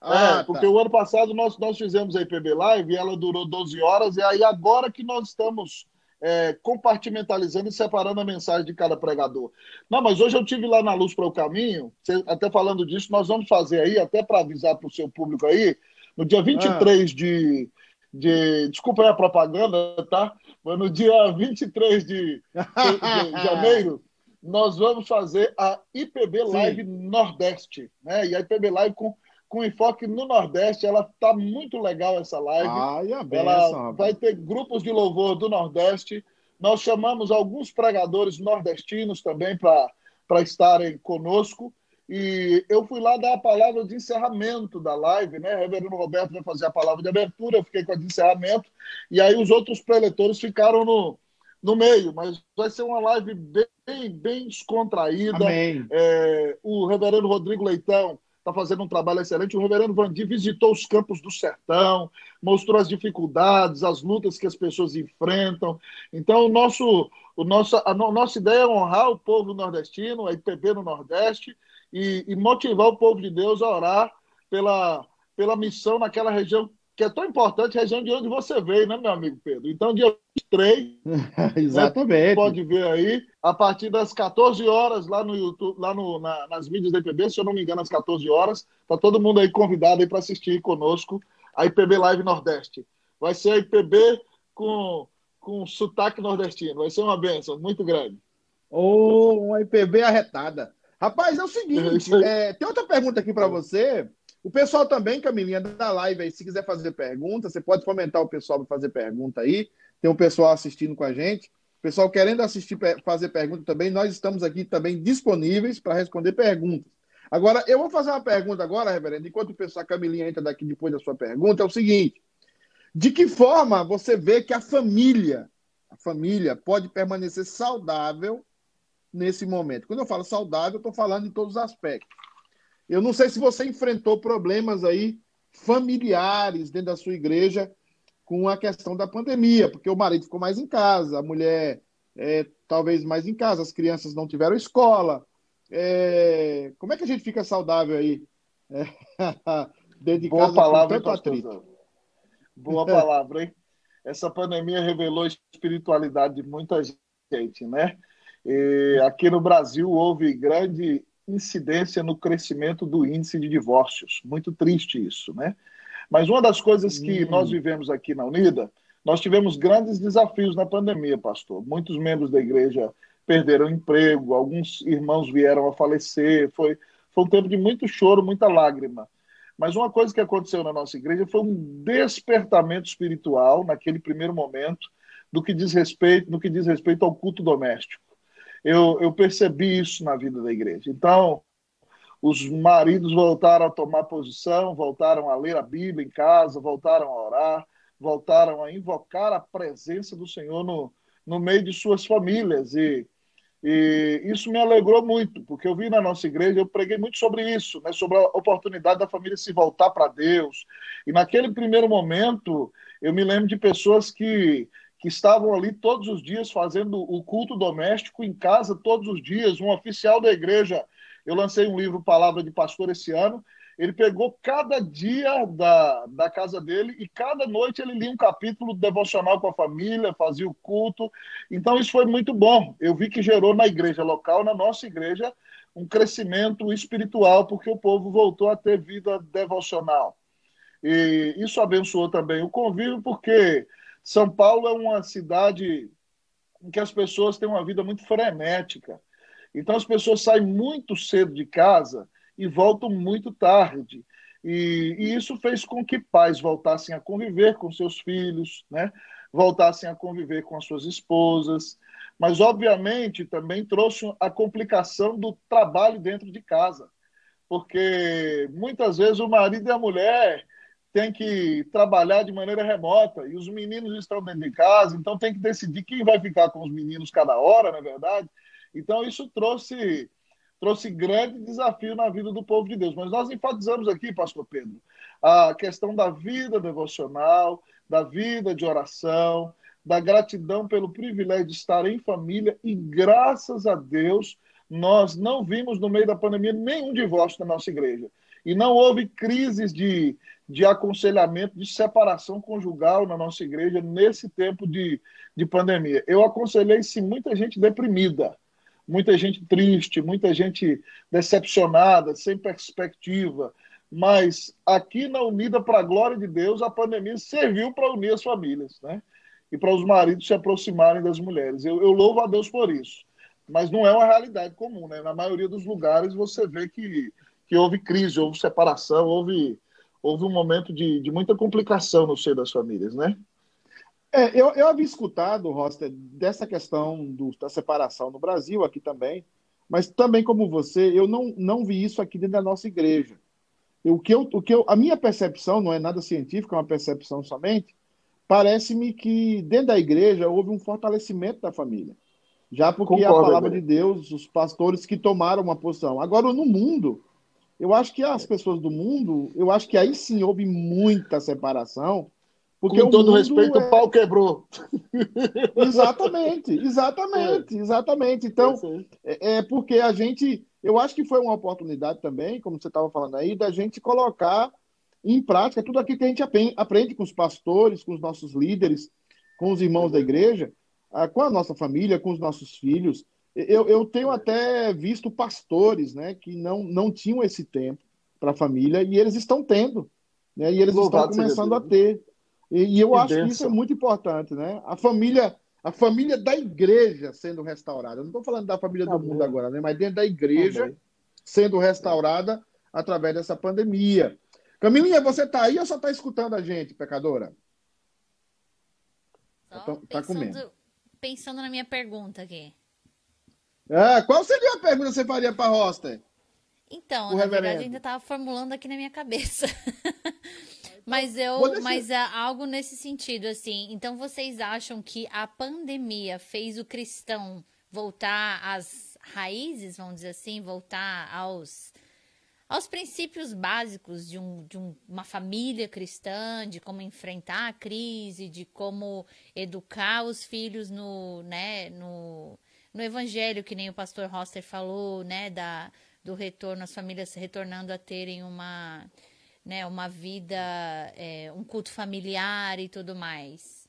Ah, é, porque tá. o ano passado nós, nós fizemos a IPB Live e ela durou 12 horas, e aí agora que nós estamos é, compartimentalizando e separando a mensagem de cada pregador. Não, mas hoje eu tive lá na Luz para o Caminho, até falando disso, nós vamos fazer aí, até para avisar para o seu público aí, no dia 23 ah. de, de. Desculpa aí a propaganda, tá? Mas no dia 23 de, de janeiro, nós vamos fazer a IPB Live Sim. Nordeste. Né? E a IPB Live com, com enfoque no Nordeste. Ela tá muito legal essa live. Ai, a benção, ela vai ter grupos de louvor do Nordeste. Nós chamamos alguns pregadores nordestinos também para estarem conosco. E eu fui lá dar a palavra de encerramento da live, né? O reverendo Roberto vai fazer a palavra de abertura, eu fiquei com a de encerramento, e aí os outros preletores ficaram no, no meio, mas vai ser uma live bem, bem descontraída. É, o reverendo Rodrigo Leitão está fazendo um trabalho excelente. O reverendo Vandi visitou os campos do sertão, mostrou as dificuldades, as lutas que as pessoas enfrentam. Então, o nosso, o nosso, a nossa ideia é honrar o povo nordestino, a IPB no Nordeste, e, e, motivar o povo de Deus a orar pela, pela missão naquela região que é tão importante, região de onde você veio, né, meu amigo Pedro? Então, dia 23, *laughs* Exatamente. Né, pode ver aí, a partir das 14 horas, lá no YouTube, lá no, na, nas mídias da IPB, se eu não me engano, às 14 horas, tá todo mundo aí convidado aí para assistir conosco a IPB Live Nordeste. Vai ser a IPB com, com sotaque nordestino, vai ser uma benção muito grande. Ou oh, uma IPB arretada. Rapaz, é o seguinte, *laughs* é, tem outra pergunta aqui para você. O pessoal também, Camilinha, da live aí, se quiser fazer pergunta, você pode fomentar o pessoal para fazer pergunta aí. Tem um pessoal assistindo com a gente. O pessoal querendo assistir, fazer pergunta também, nós estamos aqui também disponíveis para responder perguntas. Agora, eu vou fazer uma pergunta agora, reverendo, enquanto o pessoal, a Camilinha entra daqui depois da sua pergunta, é o seguinte. De que forma você vê que a família, a família pode permanecer saudável nesse momento. Quando eu falo saudável, eu estou falando em todos os aspectos. Eu não sei se você enfrentou problemas aí familiares dentro da sua igreja com a questão da pandemia, porque o marido ficou mais em casa, a mulher é, talvez mais em casa, as crianças não tiveram escola. É, como é que a gente fica saudável aí? É, *laughs* dentro de Boa casa palavra, com tanto. Boa palavra, hein? Essa pandemia revelou a espiritualidade de muita gente, né? E aqui no Brasil houve grande incidência no crescimento do índice de divórcios. Muito triste isso, né? Mas uma das coisas que hum. nós vivemos aqui na Unida, nós tivemos grandes desafios na pandemia, pastor. Muitos membros da igreja perderam emprego, alguns irmãos vieram a falecer. Foi, foi um tempo de muito choro, muita lágrima. Mas uma coisa que aconteceu na nossa igreja foi um despertamento espiritual naquele primeiro momento do que diz respeito, no que diz respeito ao culto doméstico eu, eu percebi isso na vida da igreja. Então, os maridos voltaram a tomar posição, voltaram a ler a Bíblia em casa, voltaram a orar, voltaram a invocar a presença do Senhor no, no meio de suas famílias. E, E isso me alegrou muito, porque eu vi na nossa igreja, eu preguei muito sobre isso, né, sobre a oportunidade da família se voltar para Deus. E naquele primeiro momento, eu me lembro de pessoas que, que estavam ali todos os dias fazendo o culto doméstico em casa, todos os dias. Um oficial da igreja, eu lancei um livro Palavra de Pastor esse ano, ele pegou cada dia da, da casa dele e cada noite ele lia um capítulo devocional com a família, fazia o culto. Então isso foi muito bom. Eu vi que gerou na igreja local, na nossa igreja, um crescimento espiritual, porque o povo voltou a ter vida devocional. E isso abençoou também o convívio, porque São Paulo é uma cidade em que as pessoas têm uma vida muito frenética. Então as pessoas saem muito cedo de casa e voltam muito tarde. E, e, isso fez com que pais voltassem a conviver com seus filhos, né? voltassem a conviver com as suas esposas, mas obviamente também trouxe a complicação do trabalho dentro de casa, porque muitas vezes o marido e a mulher têm que trabalhar de maneira remota e os meninos estão dentro de casa, então tem que decidir quem vai ficar com os meninos cada hora, na é verdade. Então isso trouxe trouxe grande desafio na vida do povo de Deus. Mas nós enfatizamos aqui, pastor Pedro, a questão da vida devocional, da vida de oração, da gratidão pelo privilégio de estar em família e graças a Deus nós não vimos no meio da pandemia nenhum divórcio na nossa igreja. E não houve crises de, de aconselhamento, de separação conjugal na nossa igreja nesse tempo de, de pandemia. Eu aconselhei, sim, muita gente deprimida muita gente triste, muita gente decepcionada, sem perspectiva. Mas aqui na Unida para a Glória de Deus, a pandemia serviu para unir as famílias, né? E para os maridos se aproximarem das mulheres. Eu, eu louvo a Deus por isso. Mas não é uma realidade comum, né? Na maioria dos lugares você vê que, que houve crise, houve separação, houve, houve um momento de, de muita complicação no seio das famílias, né? É, eu, eu havia escutado, Roster, dessa questão do, da separação no Brasil, aqui também, mas também como você, eu não, não vi isso aqui dentro da nossa igreja. o que eu, o que eu, a minha percepção, não é nada científica, é uma percepção somente, parece-me que dentro da igreja houve um fortalecimento da família. Já porque Concordo, a palavra de Deus, os pastores que tomaram uma posição. Agora, no mundo, eu acho que as pessoas do mundo, eu acho que aí sim houve muita separação, porque Com todo respeito, é... o pau quebrou. *laughs* Exatamente, exatamente, é. exatamente. Então, é, é, porque a gente, eu acho que foi uma oportunidade também, como você estava falando aí, da gente colocar em prática tudo aquilo que a gente aprende com os pastores, com os nossos líderes, com os irmãos da igreja, com a nossa família, com os nossos filhos. Eu, eu tenho até visto pastores né, que não, não tinham esse tempo para a família e eles estão tendo. Né, e eles Louvado estão começando a ter. E, e eu que acho benção. que isso é muito importante, né? A família, a família da igreja sendo restaurada. Eu não estou falando da família do mundo agora, né? Mas dentro da igreja sendo restaurada através dessa pandemia. Camilinha, você está aí ou só está escutando a gente, pecadora? Só tá, tá comendo. Pensando na minha pergunta aqui. Ah, qual seria a pergunta que você faria para a Roster? Então, o na reverendo? verdade, ainda estava formulando aqui na minha cabeça. *laughs* Mas eu, mas é algo nesse sentido, assim. Então vocês acham que a pandemia fez o cristão voltar às raízes, vamos dizer assim, voltar aos aos princípios básicos de, um, de um, uma família cristã, de como enfrentar a crise, de como educar os filhos no, né, no, no evangelho, que nem o pastor Roster falou, né, da, do retorno, as famílias retornando a terem uma né, uma vida, é, um culto familiar e tudo mais.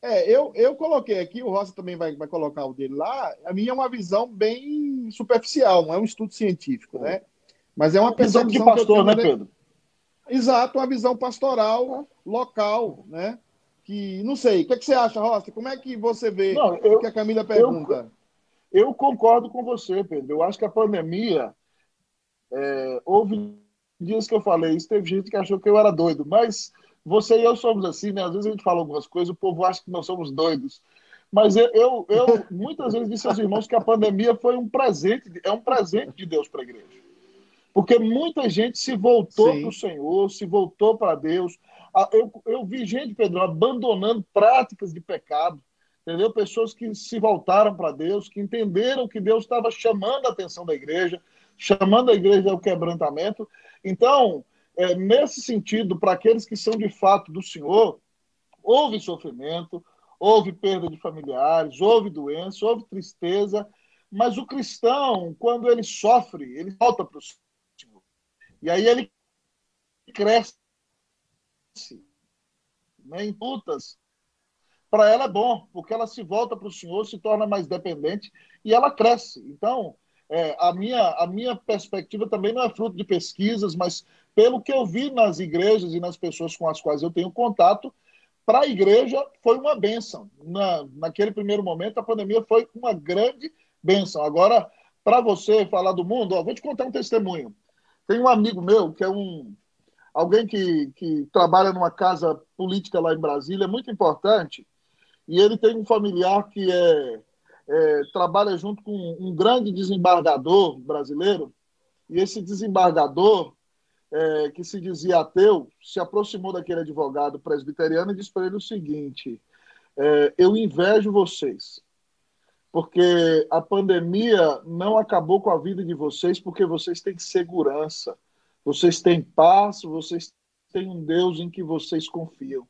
É, eu, eu coloquei aqui, o Rosa também vai, vai colocar o dele lá. A minha é uma visão bem superficial, não é um estudo científico, né? Mas é uma visão de pastor, né, Pedro? Exato, uma visão pastoral local, né? Que não sei. O que, é que você acha, Rosa? Como é que você vê não, eu, o que a Camila pergunta? Eu, eu, concordo com você, Pedro. Eu acho que a pandemia é, houve dias que eu falei isso, teve gente que achou que eu era doido, mas você e eu somos assim, né? Às vezes a gente fala algumas coisas, o povo acha que nós somos doidos. Mas eu, eu, eu muitas vezes disse aos irmãos que a pandemia foi um presente, é um presente de Deus para a igreja. Porque muita gente se voltou para o Senhor, se voltou para Deus. Eu, eu vi gente, Pedro, abandonando práticas de pecado, entendeu? Pessoas que se voltaram para Deus, que entenderam que Deus estava chamando a atenção da igreja, chamando a igreja ao quebrantamento. Então, é, nesse sentido, para aqueles que são de fato do Senhor, houve sofrimento, houve perda de familiares, houve doença, houve tristeza, mas o cristão, quando ele sofre, ele volta para o Senhor. E aí ele cresce né, em lutas para ela é bom, porque ela se volta para o Senhor, se torna mais dependente e ela cresce. Então, é, a, minha, a minha perspectiva também não é fruto de pesquisas, mas pelo que eu vi nas igrejas e nas pessoas com as quais eu tenho contato, para a igreja foi uma benção. Na, naquele primeiro momento, a pandemia foi uma grande benção. Agora, para você falar do mundo, ó, vou te contar um testemunho. Tem um amigo meu que é um alguém que, que trabalha numa casa política lá em Brasília, é muito importante, e ele tem um familiar que é, é, trabalha junto com um grande desembargador brasileiro, e esse desembargador, é, que se dizia ateu, se aproximou daquele advogado presbiteriano e disse para ele o seguinte: é, Eu invejo vocês, porque a pandemia não acabou com a vida de vocês, porque vocês têm segurança, vocês têm paz, vocês têm um Deus em que vocês confiam.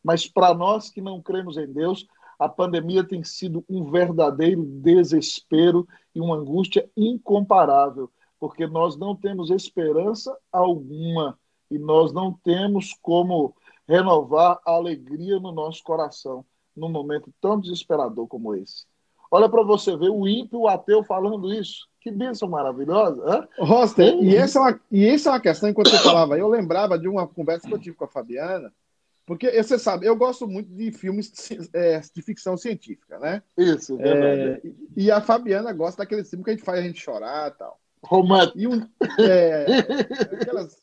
Mas para nós que não cremos em Deus, a pandemia tem sido um verdadeiro desespero e uma angústia incomparável, porque nós não temos esperança alguma e nós não temos como renovar a alegria no nosso coração num momento tão desesperador como esse. Olha para você ver o ímpio, o ateu falando isso. Que bênção maravilhosa. Roster, e essa, é uma, e essa é uma questão, enquanto você falava, eu lembrava de uma conversa que eu tive com a Fabiana, porque você sabe, eu gosto muito de filmes de, é, de ficção científica, né? Isso, é, verdade. É, e a Fabiana gosta daquele filme que a gente faz a gente chorar e tal. Romântico. E um, é, aquelas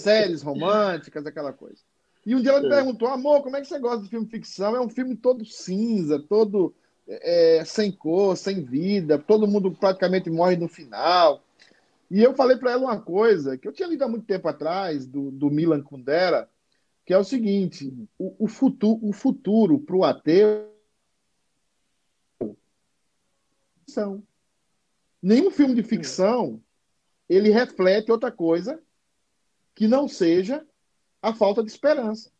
séries românticas, aquela coisa. E um dia ela me é. perguntou, amor, como é que você gosta de filme de ficção? É um filme todo cinza, todo é, sem cor, sem vida, todo mundo praticamente morre no final. E eu falei para ela uma coisa que eu tinha lido há muito tempo atrás, do, do Milan Kundera, que é o seguinte: o, o futuro, o futuro para o ateu são. Nenhum filme de ficção ele reflete outra coisa que não seja a falta de esperança.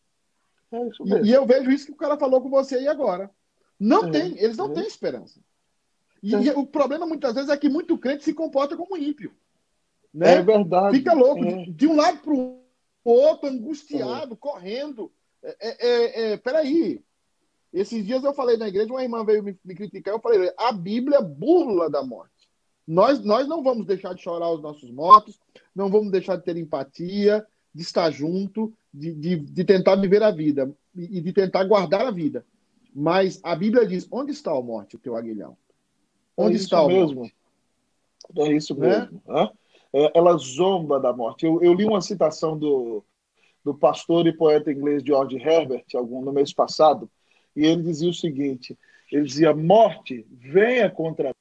É e, e, eu vejo isso que o cara falou com você aí agora. Não é, tem, eles não é. têm esperança. E, e, o problema muitas vezes é que muito crente se comporta como ímpio. Né? É verdade. Fica louco, de, de um lado para o outro, angustiado, correndo. É, é, é, peraí. Esses dias eu falei na igreja, uma irmã veio me, me, criticar, eu falei, a Bíblia burla da morte. Nós, nós não vamos deixar de chorar os nossos mortos, não vamos deixar de ter empatia, de estar junto, de, de, de tentar viver a vida e de tentar guardar a vida. Mas a Bíblia diz: onde está a morte, o teu aguilhão? Onde é está o mesmo? Morte? É isso né? mesmo. Né? ela zomba da morte. Eu, eu, li uma citação do, do pastor e poeta inglês George Herbert algum, no mês passado, e ele dizia o seguinte: ele dizia, morte, venha contra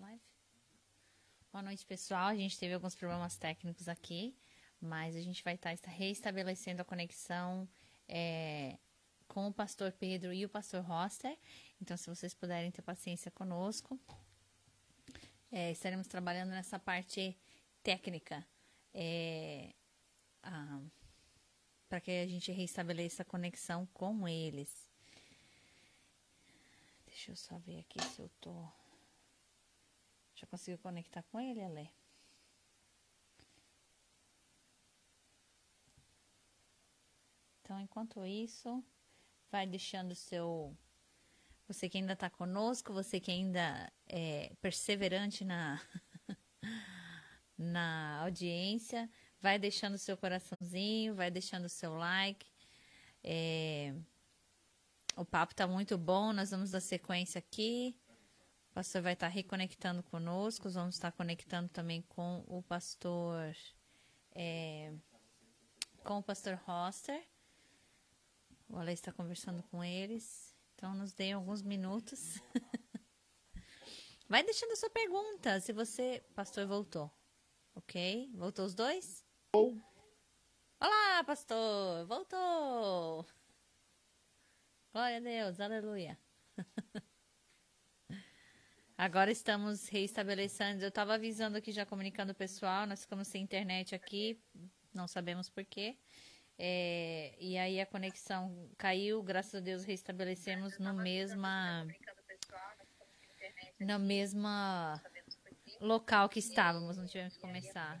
Live? Boa noite, pessoal. A gente teve alguns problemas técnicos aqui, mas a gente vai estar reestabelecendo a conexão é, com o pastor Pedro e o pastor Roster. Então, se vocês puderem ter paciência conosco, é, estaremos trabalhando nessa parte técnica é, para que a gente reestabeleça a conexão com eles. Deixa eu só ver aqui se eu tô. Já consigo conectar com ele, Alê? Então, enquanto isso, vai deixando o seu. Você que ainda está conosco, você que ainda é perseverante na, *laughs* na audiência, vai deixando o seu coraçãozinho, vai deixando o seu like. É, o papo está muito bom, nós vamos dar sequência aqui. O pastor vai estar tá reconectando conosco, vamos estar conectando também com o pastor, é, com o pastor Roster. O Ale está conversando com eles, então nos dê alguns minutos. *laughs* vai deixando a sua pergunta, se você, pastor, voltou, ok? Voltou os dois? Olá, pastor, voltou. Glória a Deus, aleluia. Agora estamos reestabelecendo. Eu estava avisando aqui, já comunicando o pessoal. Nós ficamos sem internet aqui, não sabemos porquê. É, e aí a conexão caiu, graças a Deus restabelecemos no mesma no mesma local que estávamos, não tivemos que começar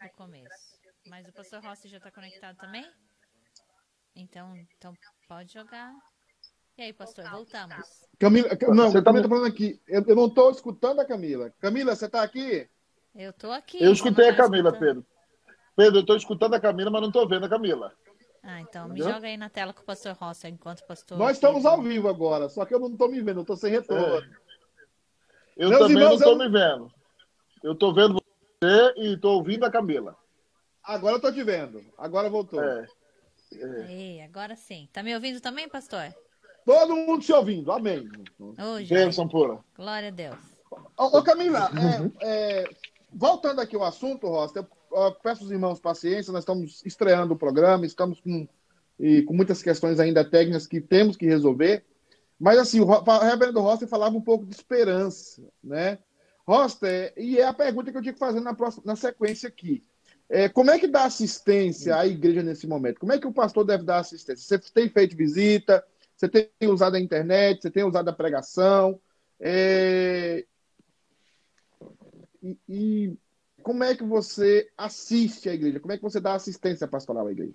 do começo. Mas o pastor Rossi já está conectado também? Então, então pode jogar. E aí, pastor, voltamos. Camila, não, você tá... Camila tá falando aqui. Eu, eu não estou escutando a Camila. Camila, você está aqui? Eu estou aqui. Eu escutei a Camila, escutando. Pedro. Pedro, eu estou escutando a Camila, mas não estou vendo a Camila. Ah, então Entendeu? me joga aí na tela com o pastor Rossi, enquanto o pastor. Nós estamos ao vivo agora, só que eu não estou me vendo, eu estou sem retorno. É. Eu Meus também não estou eu... me vendo. Eu estou vendo você e estou ouvindo a Camila. Agora eu estou te vendo. Agora voltou. É. É. Aí, agora sim. Tá me ouvindo também, pastor? Todo mundo se ouvindo, amém. Bênção pura. Glória a Deus. Ô, ô Camila, é, é, voltando aqui ao assunto, Rosta, eu, eu peço aos irmãos paciência, nós estamos estreando o programa, estamos com, e, com muitas questões ainda técnicas que temos que resolver. Mas assim, o, o reverendo Rosta falava um pouco de esperança, né? Rosta, e é a pergunta que eu tinha que fazer na, próxima, na sequência aqui. É, como é que dá assistência à igreja nesse momento? Como é que o pastor deve dar assistência? Você tem feito visita? Você tem usado a internet, você tem usado a pregação. É... E, e, como é que você assiste à igreja? Como é que você dá assistência pastoral à igreja?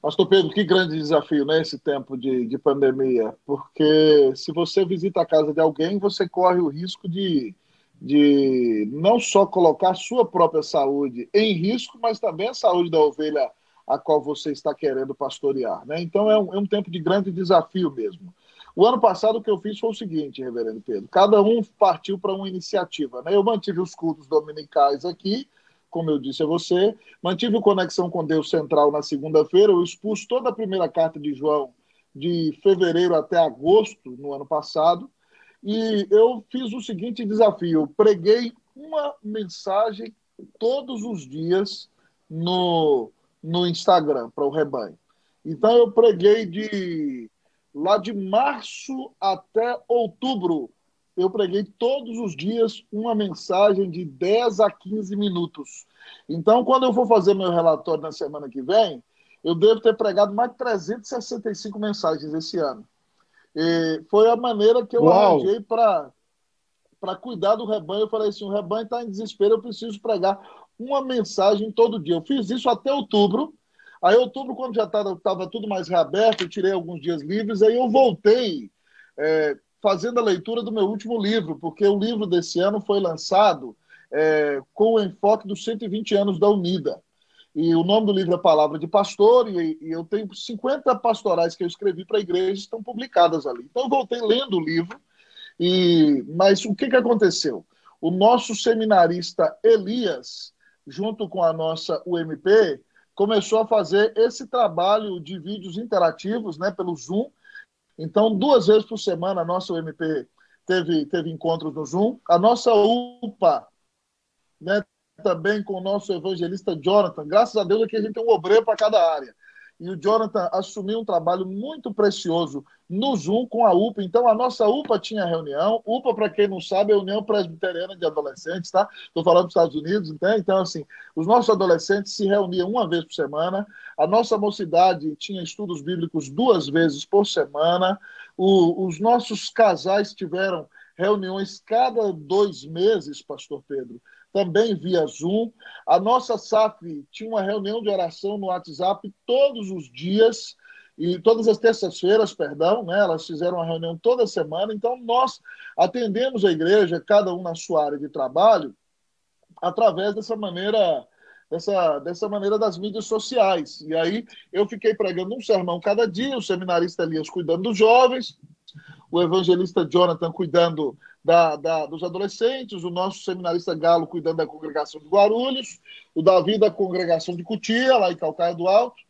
Pastor Pedro, que grande desafio, né, esse tempo de, de pandemia, porque se você visita a casa de alguém, você corre o risco de, de não só colocar sua própria saúde em risco, mas também a saúde da ovelha a qual você está querendo pastorear. Né? Então é um, é um tempo de grande desafio mesmo. O ano passado o que eu fiz foi o seguinte, reverendo Pedro, cada um partiu para uma iniciativa. Né? Eu mantive os cultos dominicais aqui, como eu disse a você, mantive o Conexão com Deus Central na segunda-feira, eu expus toda a primeira carta de João de fevereiro até agosto no ano passado, e eu fiz o seguinte desafio: eu preguei uma mensagem todos os dias no, no Instagram para o rebanho. Então eu preguei de lá de março até outubro. Eu preguei todos os dias uma mensagem de 10 a 15 minutos. Então, quando eu for fazer meu relatório na semana que vem, eu devo ter pregado mais de 365 mensagens esse ano. E foi a maneira que eu Uau. arranjei para para cuidar do rebanho. Eu falei assim: o rebanho está em desespero, eu preciso pregar uma mensagem todo dia. Eu fiz isso até outubro. Aí, outubro, quando já estava tudo mais reaberto, eu tirei alguns dias livres, aí eu voltei é, fazendo a leitura do meu último livro, porque o livro desse ano foi lançado é, com o enfoque dos 120 anos da Unida. E o nome do livro é Palavra de Pastor, e, e eu tenho 50 pastorais que eu escrevi para a igreja, estão publicadas ali. Então, eu voltei lendo o livro, e mas o que, que aconteceu? O nosso seminarista Elias, junto com a nossa UMP, começou a fazer esse trabalho de vídeos interativos né, pelo Zoom. Então, duas vezes por semana, a nossa UMP teve, teve encontros no Zoom. A nossa UPA, né, também com o nosso evangelista Jonathan. Graças a Deus aqui a gente tem um obreiro para cada área. E o Jonathan assumiu um trabalho muito precioso no Zoom com a UPA. Então, a nossa UPA tinha reunião. UPA, para quem não sabe, é a União Presbiteriana de Adolescentes, tá? Estou falando dos Estados Unidos, então, então, assim, os nossos adolescentes se reuniam uma vez por semana. A nossa mocidade tinha estudos bíblicos duas vezes por semana. O, os nossos casais tiveram reuniões cada dois meses, Pastor Pedro também via Zoom. A nossa SAF tinha uma reunião de oração no WhatsApp todos os dias, e todas as terças-feiras, perdão, né? Elas fizeram uma reunião toda semana. Então, nós atendemos a igreja, cada um na sua área de trabalho, através dessa maneira dessa, dessa maneira das mídias sociais. E aí eu fiquei pregando um sermão cada dia, o seminarista Elias cuidando dos jovens, o evangelista Jonathan cuidando da, da, dos adolescentes, o nosso seminarista Galo cuidando da congregação de Guarulhos, o Davi da congregação de Cutia, lá em Calcaia do Alto,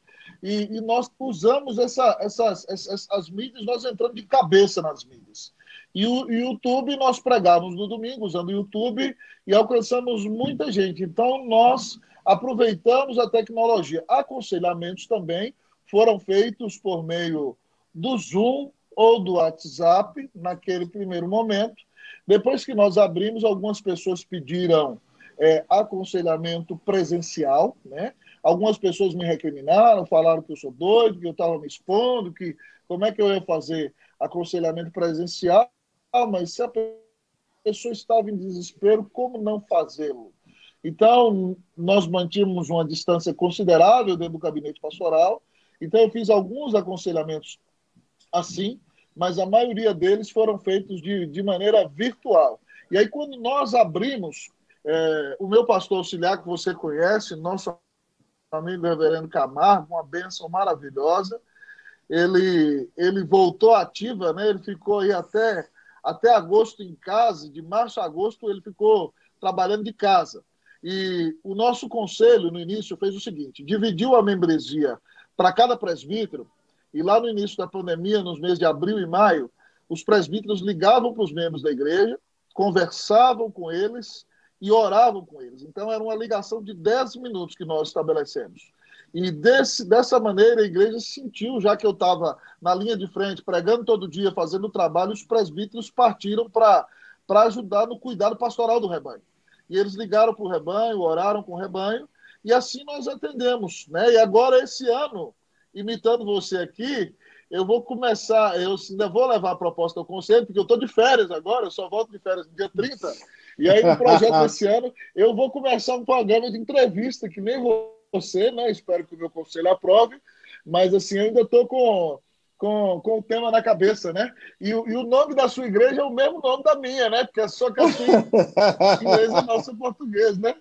e, e nós usamos essa, essas, essas as mídias, nós entramos de cabeça nas mídias. E o YouTube, nós pregávamos no domingo usando o YouTube e alcançamos muita gente. Então, nós aproveitamos a tecnologia. Aconselhamentos também foram feitos por meio do Zoom ou do WhatsApp, naquele primeiro momento, depois que nós abrimos, algumas pessoas pediram é, aconselhamento presencial, né? Algumas pessoas me recriminaram, falaram que eu sou doido, que eu estava me expondo, que como é que eu ia fazer aconselhamento presencial, mas se a pessoa estava em desespero, como não fazê-lo? Então, nós mantínhamos uma distância considerável dentro do gabinete pastoral. Então, eu fiz alguns aconselhamentos assim, mas a maioria deles foram feitos de, de maneira virtual. E aí, quando nós abrimos, é, o meu pastor auxiliar, que você conhece, nosso amigo reverendo Camargo, uma bênção maravilhosa, ele, ele voltou ativa, né? ele ficou aí até, até agosto em casa, de março a agosto ele ficou trabalhando de casa. E o nosso conselho, no início, fez o seguinte: dividiu a membresia para cada presbítero e lá no início da pandemia, nos meses de abril e maio, os presbíteros ligavam para os membros da igreja, conversavam com eles e oravam com eles. Então, era uma ligação de 10 minutos que nós estabelecemos. E desse, dessa maneira a igreja sentiu, já que eu estava na linha de frente, pregando todo dia, fazendo o trabalho, os presbíteros partiram para ajudar no cuidado pastoral do rebanho. E eles ligaram para o rebanho, oraram com o rebanho, e assim nós atendemos. Né? E agora, esse ano, imitando você aqui, eu vou começar, eu ainda vou levar a proposta ao conselho, porque eu estou de férias agora, eu só volto de férias no dia 30. E aí, no projeto *laughs* desse ano, eu vou começar um programa de entrevista, que nem você, né? Espero que o meu conselho aprove, mas assim, eu ainda estou com, com, com o tema na cabeça, né? E, e, o nome da sua igreja é o mesmo nome da minha, né? Porque é só que *laughs* a sua inglês é nosso português, né?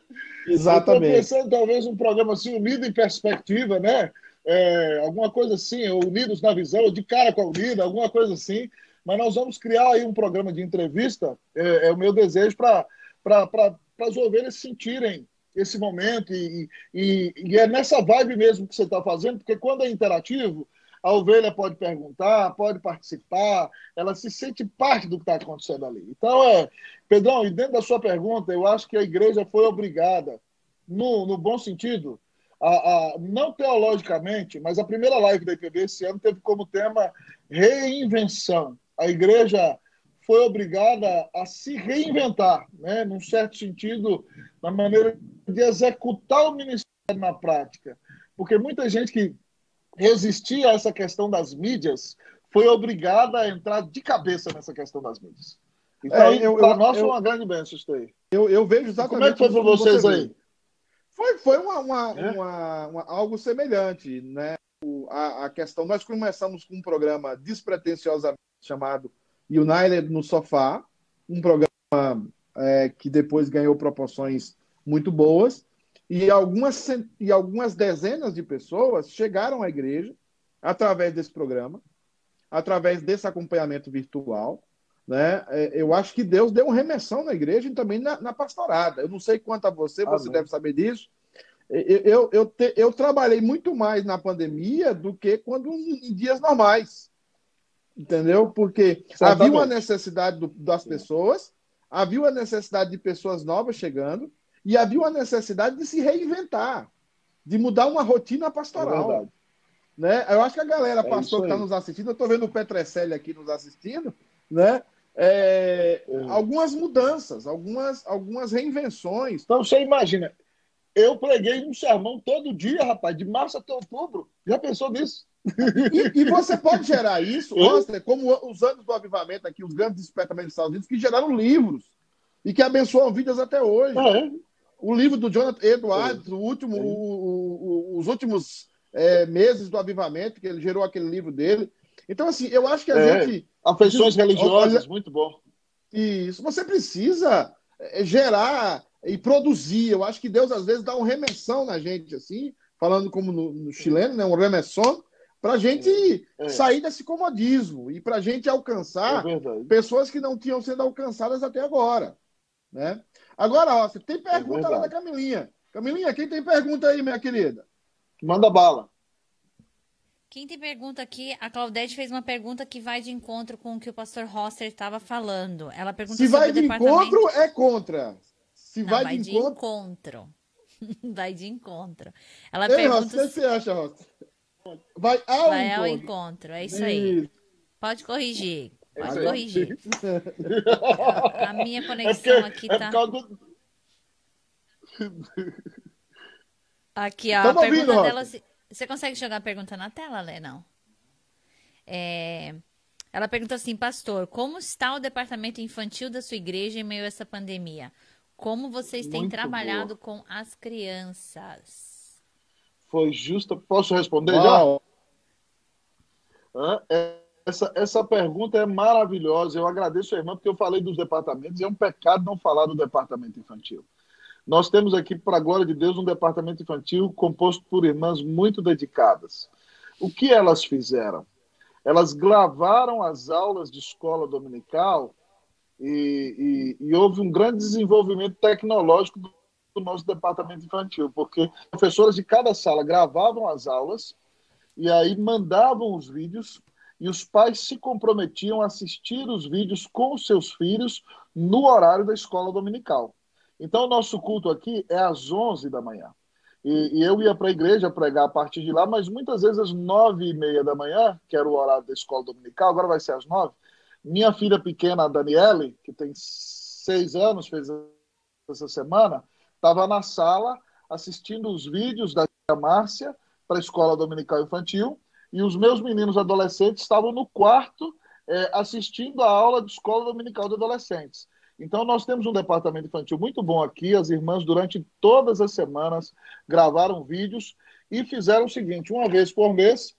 Exatamente. Estou pensando talvez um programa assim, unido em perspectiva, né? É, alguma coisa assim, Unidos na Visão, de cara com a Unida, alguma coisa assim. Mas nós vamos criar aí um programa de entrevista, é, é o meu desejo para as ovelhas sentirem esse momento e, e, e, é nessa vibe mesmo que você está fazendo, porque quando é interativo, a ovelha pode perguntar, pode participar, ela se sente parte do que está acontecendo ali. Então, é, Pedrão, e dentro da sua pergunta, eu acho que a igreja foi obrigada, no, no bom sentido, a, a, não teologicamente, mas a primeira live da IPB esse ano teve como tema reinvenção. A igreja foi obrigada a se reinventar, né, num certo sentido, na maneira de executar o ministério na prática. Porque muita gente que resistia a essa questão das mídias foi obrigada a entrar de cabeça nessa questão das mídias. Então, é, para nós foi uma grande bênção isso aí. Eu, eu vejo exatamente. Como é que foi para vocês aí? Foi, foi uma, uma, é? uma, uma algo semelhante, né? O, a, a, questão, nós começamos com um programa despretensiosamente chamado United no Sofá, um programa é, que depois ganhou proporções muito boas, e algumas, e algumas dezenas de pessoas chegaram à igreja através desse programa, através desse acompanhamento virtual. Né? É, eu acho que Deus deu uma remessão na igreja e também na, na pastorada. Eu não sei quanto a você, Amém. você deve saber disso. Eu, eu, eu, te, eu, trabalhei muito mais na pandemia do que quando em dias normais. Entendeu? Porque Certamente. havia uma necessidade do, das pessoas, havia uma necessidade de pessoas novas chegando, e havia uma necessidade de se reinventar, de mudar uma rotina pastoral. É né? Eu acho que a galera, é pastor que está nos assistindo, eu estou vendo o Petrecelli aqui nos assistindo, né? É, é. Algumas mudanças, algumas, algumas reinvenções. Então você imagina, eu preguei um sermão todo dia, rapaz, de março até outubro. Já pensou nisso? E, e você pode gerar isso, *laughs* Oster, como os anos do avivamento aqui, os grandes despertamentos dos Estados Unidos, que geraram livros e que abençoam vidas até hoje. É? O livro do Jonathan Edwards, o último, o, o, os últimos é, meses do avivamento, que ele gerou aquele livro dele. Então, assim, eu acho que a é. gente. Afeições religiosas, muito bom. Isso. Você precisa é, gerar e produzir. Eu acho que Deus, às vezes, dá uma remessão na gente, assim, falando como no, no chileno, né? um remessão, para a gente é. sair desse comodismo e para a gente alcançar é pessoas que não tinham sido alcançadas até agora. Né? Agora, ó, você tem é pergunta lá da Camilinha. Camilinha, quem tem pergunta aí, minha querida? Manda bala. Quem tem pergunta aqui, a Claudete fez uma pergunta que vai de encontro com o que o pastor Rosser estava falando. Ela pergunta Se vai de encontro, é contra. Se Não, vai, vai, de, encontro... encontro. *laughs* vai de encontro. Ela Ei, pergunta. o que você acha, Rosser? Vai ao vai encontro. ao encontro. É isso aí. Pode corrigir. É Pode corrigir. *laughs* a minha conexão é porque, aqui tá. É do... Aqui, ó. Tamo a pergunta ouvindo, dela. Você consegue jogar a pergunta na tela, Lê? Não. É... Ela pergunta assim, pastor, como está o departamento infantil da sua igreja em meio a essa pandemia? Como vocês têm Muito trabalhado boa. com as crianças? Foi justo. Posso responder já? É, essa, essa pergunta é maravilhosa. Eu agradeço a irmã, porque eu falei dos departamentos, e é um pecado não falar do departamento infantil. Nós temos aqui, para a glória de Deus, um departamento infantil composto por irmãs muito dedicadas. O que elas fizeram? Elas gravaram as aulas de escola dominical e, e, e houve um grande desenvolvimento tecnológico do, do nosso departamento infantil, porque professoras de cada sala gravavam as aulas e aí mandavam os vídeos e os pais se comprometiam a assistir os vídeos com os seus filhos no horário da escola dominical. Então, o nosso culto aqui é às 11 da manhã. E, e eu ia para a igreja pregar a partir de lá, mas muitas vezes às nove e meia da manhã, que era o horário da escola dominical, agora vai ser às nove. Minha filha pequena, a Daniele, que tem seis anos, fez essa semana, estava na sala assistindo os vídeos da Márcia para a escola dominical infantil, e os meus meninos adolescentes estavam no quarto é, assistindo a aula de escola dominical de adolescentes. Então, nós temos um departamento infantil muito bom aqui. As irmãs, durante todas as semanas, gravaram vídeos e fizeram o seguinte: uma vez por mês,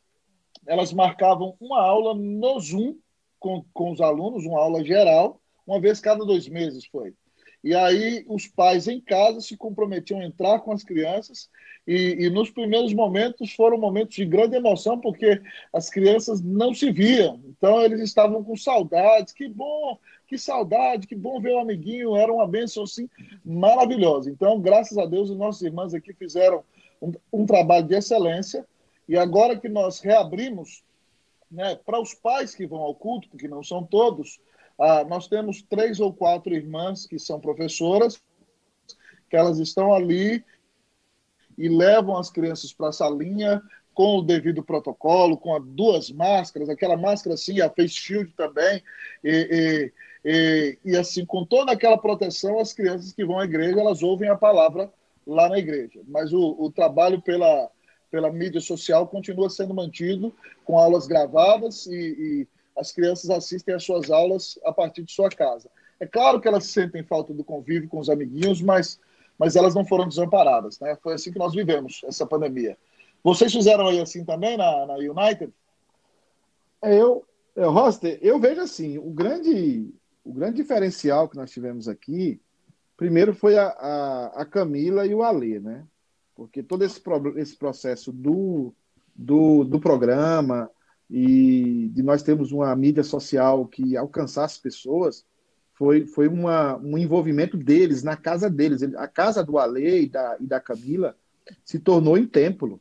elas marcavam uma aula no Zoom com, com os alunos, uma aula geral, uma vez cada dois meses foi. E aí os pais em casa se comprometiam a entrar com as crianças e, e, nos primeiros momentos foram momentos de grande emoção porque as crianças não se viam. Então eles estavam com saudades. Que bom, que saudade, que bom ver o amiguinho. Era uma bênção assim maravilhosa. Então, graças a Deus, os nossos irmãos aqui fizeram um, um trabalho de excelência. E agora que nós reabrimos, né, para os pais que vão ao culto, porque não são todos, ah, nós temos três ou quatro irmãs que são professoras, que elas estão ali e levam as crianças para a salinha com o devido protocolo, com duas máscaras, aquela máscara assim, a face shield também, e, e, e, e, assim, com toda aquela proteção, as crianças que vão à igreja, elas ouvem a palavra lá na igreja. Mas o, o trabalho pela, pela mídia social continua sendo mantido, com aulas gravadas e, e as crianças assistem às suas aulas a partir de sua casa. É claro que elas sentem falta do convívio com os amiguinhos, mas, mas elas não foram desamparadas. Né? Foi assim que nós vivemos essa pandemia. Vocês fizeram aí assim também na, na United? Eu, eu, Roster, eu vejo assim, o grande, o grande diferencial que nós tivemos aqui, primeiro foi a, a, a Camila e o Alê, né? Porque todo esse, esse processo do, do, do programa, e de nós termos uma mídia social que alcançasse pessoas, foi, foi uma, um envolvimento deles na casa deles. A casa do Ale e da, e da Camila se tornou em templo.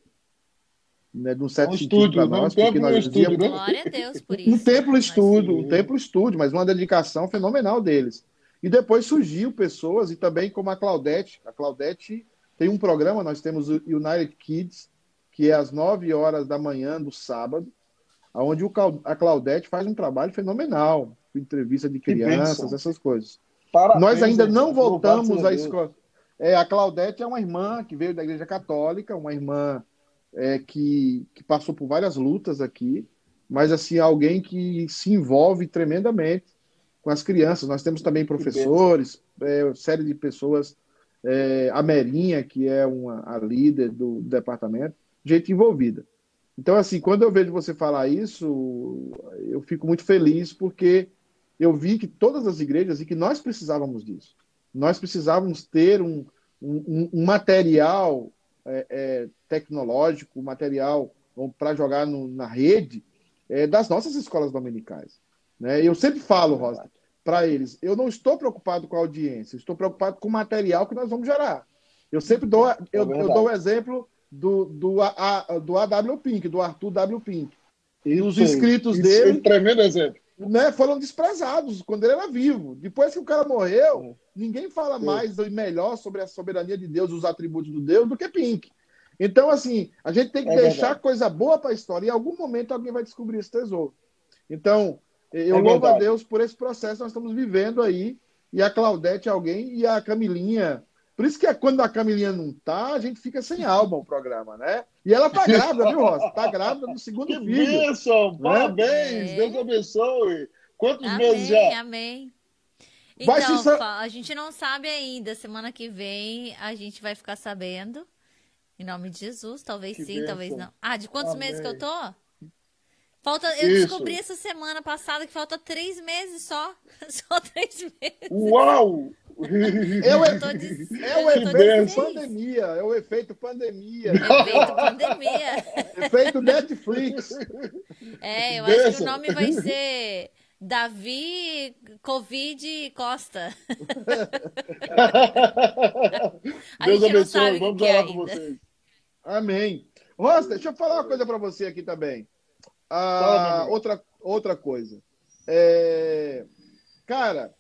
né, de um certo um sentido para nós, um porque nós dizíamos... Né? Glória a Deus por isso. Um templo estudo, um templo estudo, mas uma dedicação fenomenal deles. E depois surgiu pessoas, e também como a Claudete. A Claudete tem um programa, nós temos o United Kids, que é às 9 horas da manhã do sábado, onde a Claudete faz um trabalho fenomenal, entrevista de crianças, essas coisas. Parabéns, nós ainda não voltamos à escola. É, a Claudete é uma irmã que veio da Igreja Católica, uma irmã é, que, que passou por várias lutas aqui, mas assim alguém que se envolve tremendamente com as crianças. Nós temos também professores, é, série de pessoas, é, a Merinha, que é uma, a líder do, do departamento, gente envolvida. Então, assim, quando eu vejo você falar isso, eu fico muito feliz porque eu vi que todas as igrejas e que nós precisávamos disso. Nós precisávamos ter um, um, um material é, é, tecnológico, material para jogar no, na rede é, das nossas escolas dominicais. Né? Eu sempre falo, Rosa, para eles, eu não estou preocupado com a audiência, estou preocupado com o material que nós vamos gerar. Eu sempre dou, eu, é eu dou o exemplo do, do, a, do AW Pink, do Arthur W. Pink. E os inscritos dele. É um tremendo exemplo. Né, foram desprezados quando ele era vivo. Depois que o cara morreu, ninguém fala mais e melhor sobre a soberania de Deus, os atributos do Deus, do que Pink. Então, assim, a gente tem que é deixar verdade. coisa boa para a história. E em algum momento alguém vai descobrir esse tesouro. Então, eu é louvo a Deus por esse processo que nós estamos vivendo aí. E a Claudete é alguém, e a Camilinha. Por isso que é quando a Camilinha não tá, a gente fica sem álbum o programa, né? E ela tá grávida, viu, Rosa? Tá grávida no segundo que filho. Bênção, né? parabéns, é. Deus abençoe. Quantos amém, meses já? Amém. Então, se... a gente não sabe ainda. Semana que vem a gente vai ficar sabendo. Em nome de Jesus, talvez que sim, bênção. talvez não. Ah, de quantos Amém. meses que eu tô? Falta, eu Isso. descobri essa semana passada que falta três meses só. *laughs* Só três meses. Uau! É o, *laughs* de, é o efeito pandemia. É o efeito pandemia. Efeito *laughs* pandemia. efeito Netflix. É, eu acho que o nome vai ser Davi Covid Costa. *laughs* Deus abençoe. Vamos orar com vocês. Amém. Rosta, deixa eu falar uma coisa para você aqui também. Ah, outra, outra coisa. É... Cara,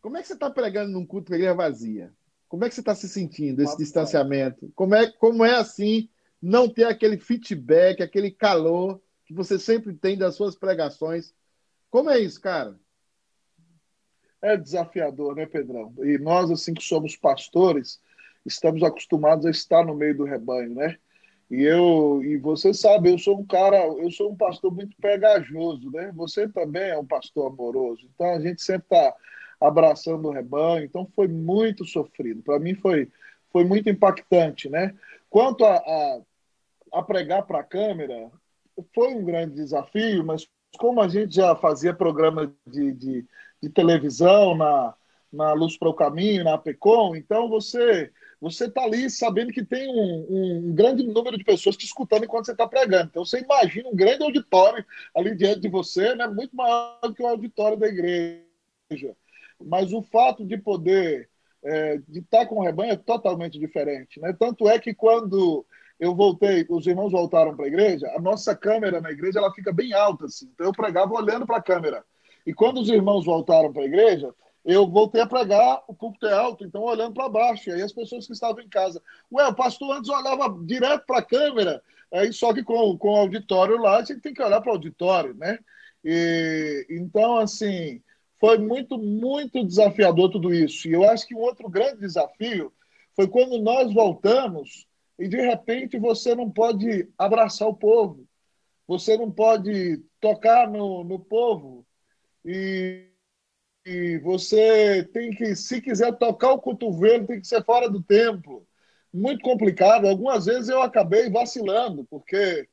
como é que você está pregando num culto de igreja vazia? Como é que você está se sentindo, esse distanciamento? Como é, como é assim não ter aquele feedback, aquele calor que você sempre tem das suas pregações? Como é isso, cara? É desafiador, né, Pedrão? E nós, assim que somos pastores, estamos acostumados a estar no meio do rebanho, né? E eu e você sabe, eu sou um cara, eu sou um pastor muito pegajoso, né? Você também é um pastor amoroso. Então a gente sempre está abraçando o rebanho. Então foi muito sofrido. Para mim foi foi muito impactante, né? Quanto a, a, a pregar para a câmera, foi um grande desafio, mas como a gente já fazia programa de, de, de televisão na, na Luz para o Caminho, na APECOM, então você você está ali sabendo que tem um, um, grande número de pessoas te escutando enquanto você está pregando. Então você imagina um grande auditório ali diante de você, né, muito maior do que o auditório da igreja. Mas o fato de poder, é, de estar com o rebanho é totalmente diferente. Né? Tanto é que quando eu voltei, os irmãos voltaram para a igreja, a nossa câmera na igreja ela fica bem alta. Assim. Então eu pregava olhando para a câmera. E quando os irmãos voltaram para a igreja, eu voltei a pregar, o púlpito é alto, então olhando para baixo. E aí as pessoas que estavam em casa, ué, o pastor antes olhava direto para a câmera, aí só que com, com o auditório lá, a gente tem que olhar para o auditório, né? E, então, assim, foi muito, muito desafiador tudo isso. E eu acho que um outro grande desafio foi quando nós voltamos e de repente você não pode abraçar o povo, você não pode tocar no, no povo. E e você tem que, se quiser tocar o cotovelo, tem que ser fora do tempo. Muito complicado. Algumas vezes eu acabei vacilando, porque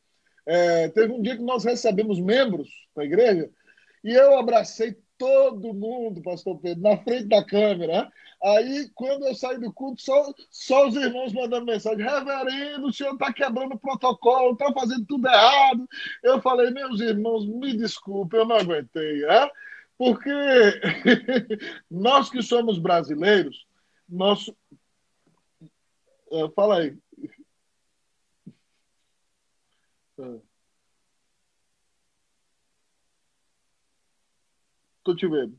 é, teve um dia que nós recebemos membros da igreja e eu abracei todo mundo, pastor Pedro, na frente da câmera. Aí, quando eu saí do culto, só, só os irmãos mandando mensagem: Reverendo, o senhor está quebrando o protocolo, está fazendo tudo errado. Eu falei: Meus irmãos, me desculpe, eu não aguentei. Né? Porque *laughs* nós que somos brasileiros, nós. É, fala aí. Tô te vendo.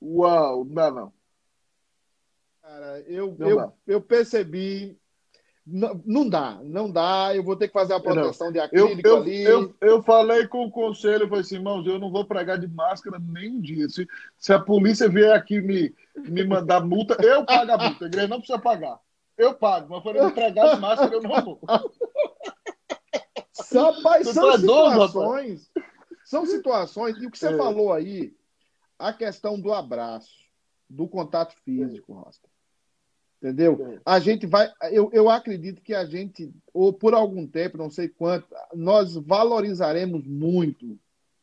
Uau, não dá não. Cara, eu, eu, eu percebi. Não, não dá, não dá. Eu vou ter que fazer a proteção não. de acrílico eu, eu, ali. Eu, eu falei com o conselho, eu falei assim, irmãos, eu não vou pregar de máscara nem um dia. Se, se a polícia vier aqui me, me mandar multa, eu pago a multa. A igreja não precisa pagar. Eu pago, mas para me pregar de máscara, eu não vou. Rapaz, são tá situações. São situações. E o que você é. falou aí, a questão do abraço, do contato físico, Rosca. Entendeu? É. A gente vai. Eu, eu acredito que a gente, ou por algum tempo, não sei quanto, nós valorizaremos muito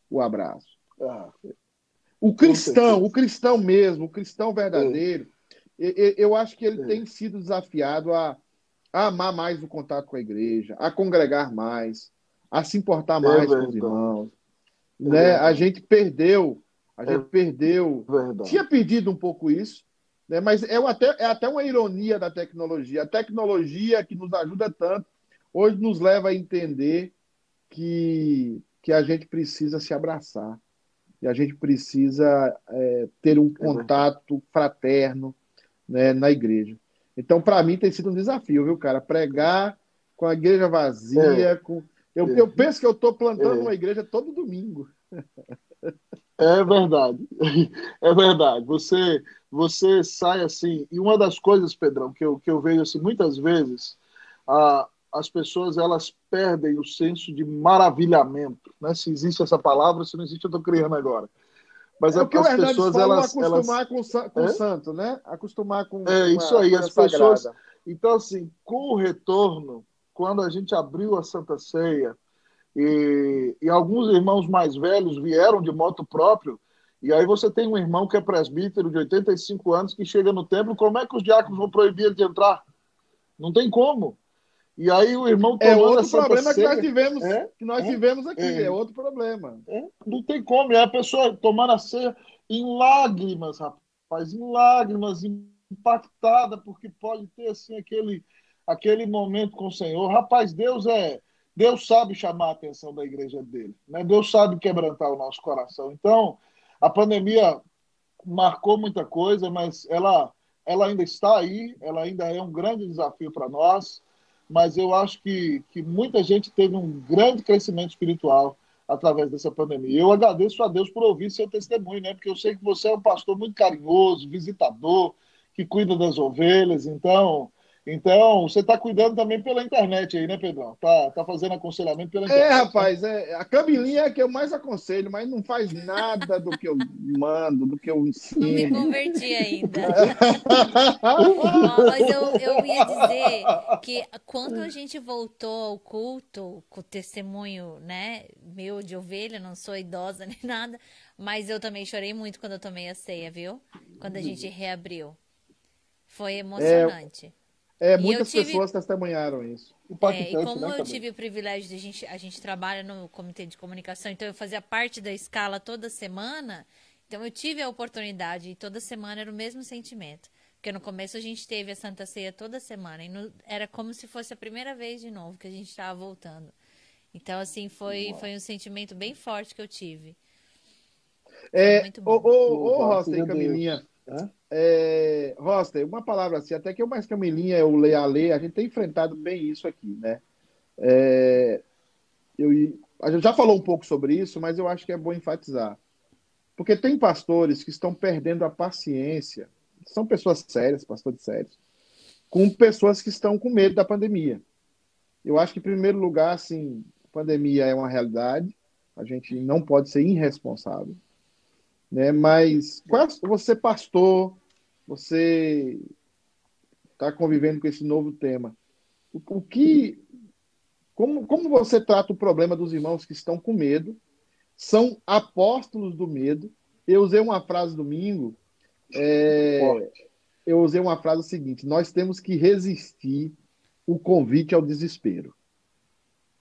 o abraço. Ah. O cristão, o cristão mesmo, o cristão verdadeiro, é. eu acho que ele é. tem sido desafiado a, a, amar mais o contato com a igreja, a congregar mais, a se importar é mais com os irmãos. Né? A gente perdeu, a gente perdeu. Verdade. Tinha perdido um pouco isso, né? Mas é até, é até uma ironia da tecnologia. A tecnologia que nos ajuda tanto, hoje nos leva a entender que, que a gente precisa se abraçar. E a gente precisa é, ter um é contato fraterno né, na igreja. Então, para mim, tem sido um desafio, viu, cara? Pregar com a igreja vazia. É. Com... Eu, é. eu penso que eu estou plantando é. uma igreja todo domingo. É verdade. *laughs* É verdade. Você você sai assim. E uma das coisas, Pedrão, que eu, que eu vejo assim, muitas vezes, a, as pessoas elas perdem o senso de maravilhamento. Né? Se existe essa palavra, se não existe, eu estou criando agora. Mas é as pessoas elas acostumar elas... com, com é? o santo, né? Acostumar com É isso aí, as pessoas. Sagrada. Então assim, com o retorno, quando a gente abriu a Santa Ceia e, e alguns irmãos mais velhos vieram de moto próprio, e aí você tem um irmão que é presbítero de 85 anos que chega no templo, como é que os diáconos vão proibir ele de entrar? Não tem como. E aí o irmão É outro problema que nós tivemos, é, que nós é, tivemos aqui, é, é outro problema. É, não tem como. E a pessoa tomando a ceia em lágrimas, rapaz, em lágrimas, impactada, porque pode ter assim aquele, aquele momento com o Senhor. Rapaz, Deus é. Deus sabe chamar a atenção da igreja dele. Né? Deus sabe quebrantar o nosso coração. Então, a pandemia marcou muita coisa, mas ela, ela ainda está aí, ela ainda é um grande desafio para nós, mas eu acho que, que muita gente teve um grande crescimento espiritual através dessa pandemia. Eu agradeço a Deus por ouvir seu testemunho, né? Porque eu sei que você é um pastor muito carinhoso, visitador, que cuida das ovelhas, então então, você está cuidando também pela internet aí, né, Pedrão? Tá, tá fazendo aconselhamento pela é, internet. É, rapaz, é, a Camilinha é que eu mais aconselho, mas não faz nada do que eu mando, do que eu ensino. Não me converti ainda. *laughs* não, mas eu, eu ia dizer que quando a gente voltou ao culto, com o testemunho, né, meu de ovelha, não sou idosa *laughs* nem nada, mas eu também chorei muito quando eu tomei a ceia, viu? Quando a gente reabriu. Foi emocionante. É... É, muitas tive... pessoas testemunharam isso. É, e como né, eu tive o privilégio de a gente, a gente trabalha no comitê de comunicação, então eu fazia parte da escala toda semana, então eu tive a oportunidade e toda semana era o mesmo sentimento. Porque no começo a gente teve a Santa Ceia toda semana e no, era como se fosse a primeira vez de novo que a gente estava voltando. Então, assim, foi, foi um sentimento bem forte que eu tive. É, muito bom. Ô, ô, ô Rosta e Camilinha, é, Roster, uma palavra assim, até que eu mais Camilinha, eu leio a lei, a gente tem enfrentado bem isso aqui, né? É, eu, a gente já falou um pouco sobre isso, mas eu acho que é bom enfatizar. Porque tem pastores que estão perdendo a paciência, são pessoas sérias, pastores sérios, com pessoas que estão com medo da pandemia. Eu acho que, em primeiro lugar, assim, pandemia é uma realidade, a gente não pode ser irresponsável. Né? Mas é você pastor, você está convivendo com esse novo tema. O, que, como, como você trata o problema dos irmãos que estão com medo? São apóstolos do medo. Eu usei uma frase domingo. É, eu usei uma frase seguinte: nós temos que resistir o convite ao desespero.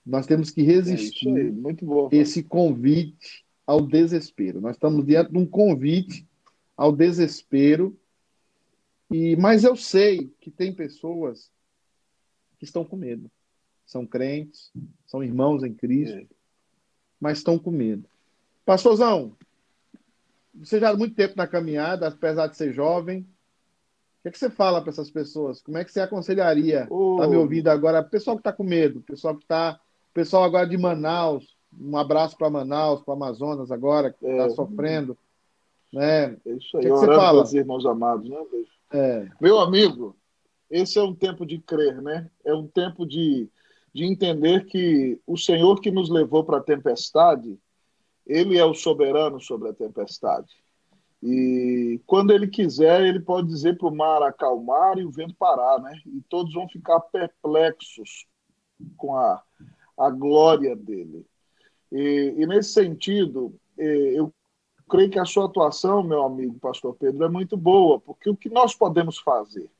Nós temos que resistir é Muito bom, esse convite ao desespero. Nós estamos diante de um convite ao desespero. E mas eu sei que tem pessoas que estão com medo. são crentes, são irmãos em Cristo, é. mas estão com medo. Pastorzão, você já há muito tempo na caminhada, apesar de ser jovem. O que, é que você fala para essas pessoas? Como é que você aconselharia? Oh. Tá me ouvindo agora? Pessoal que está com medo, pessoal que está. Pessoal agora de Manaus, um abraço para Manaus, para Amazonas agora, que está é. sofrendo. Né? É isso aí, que, que você fala? Os irmãos amados, né? É. Meu amigo, esse é um tempo de crer, né? É um tempo de, de entender que o Senhor que nos levou para a tempestade, ele é o soberano sobre a tempestade. E quando ele quiser, ele pode dizer para o mar acalmar e o vento parar, né? E todos vão ficar perplexos com a, a glória dele. E, e nesse sentido, eu creio que a sua atuação, meu amigo pastor Pedro, é muito boa, porque o que nós podemos fazer?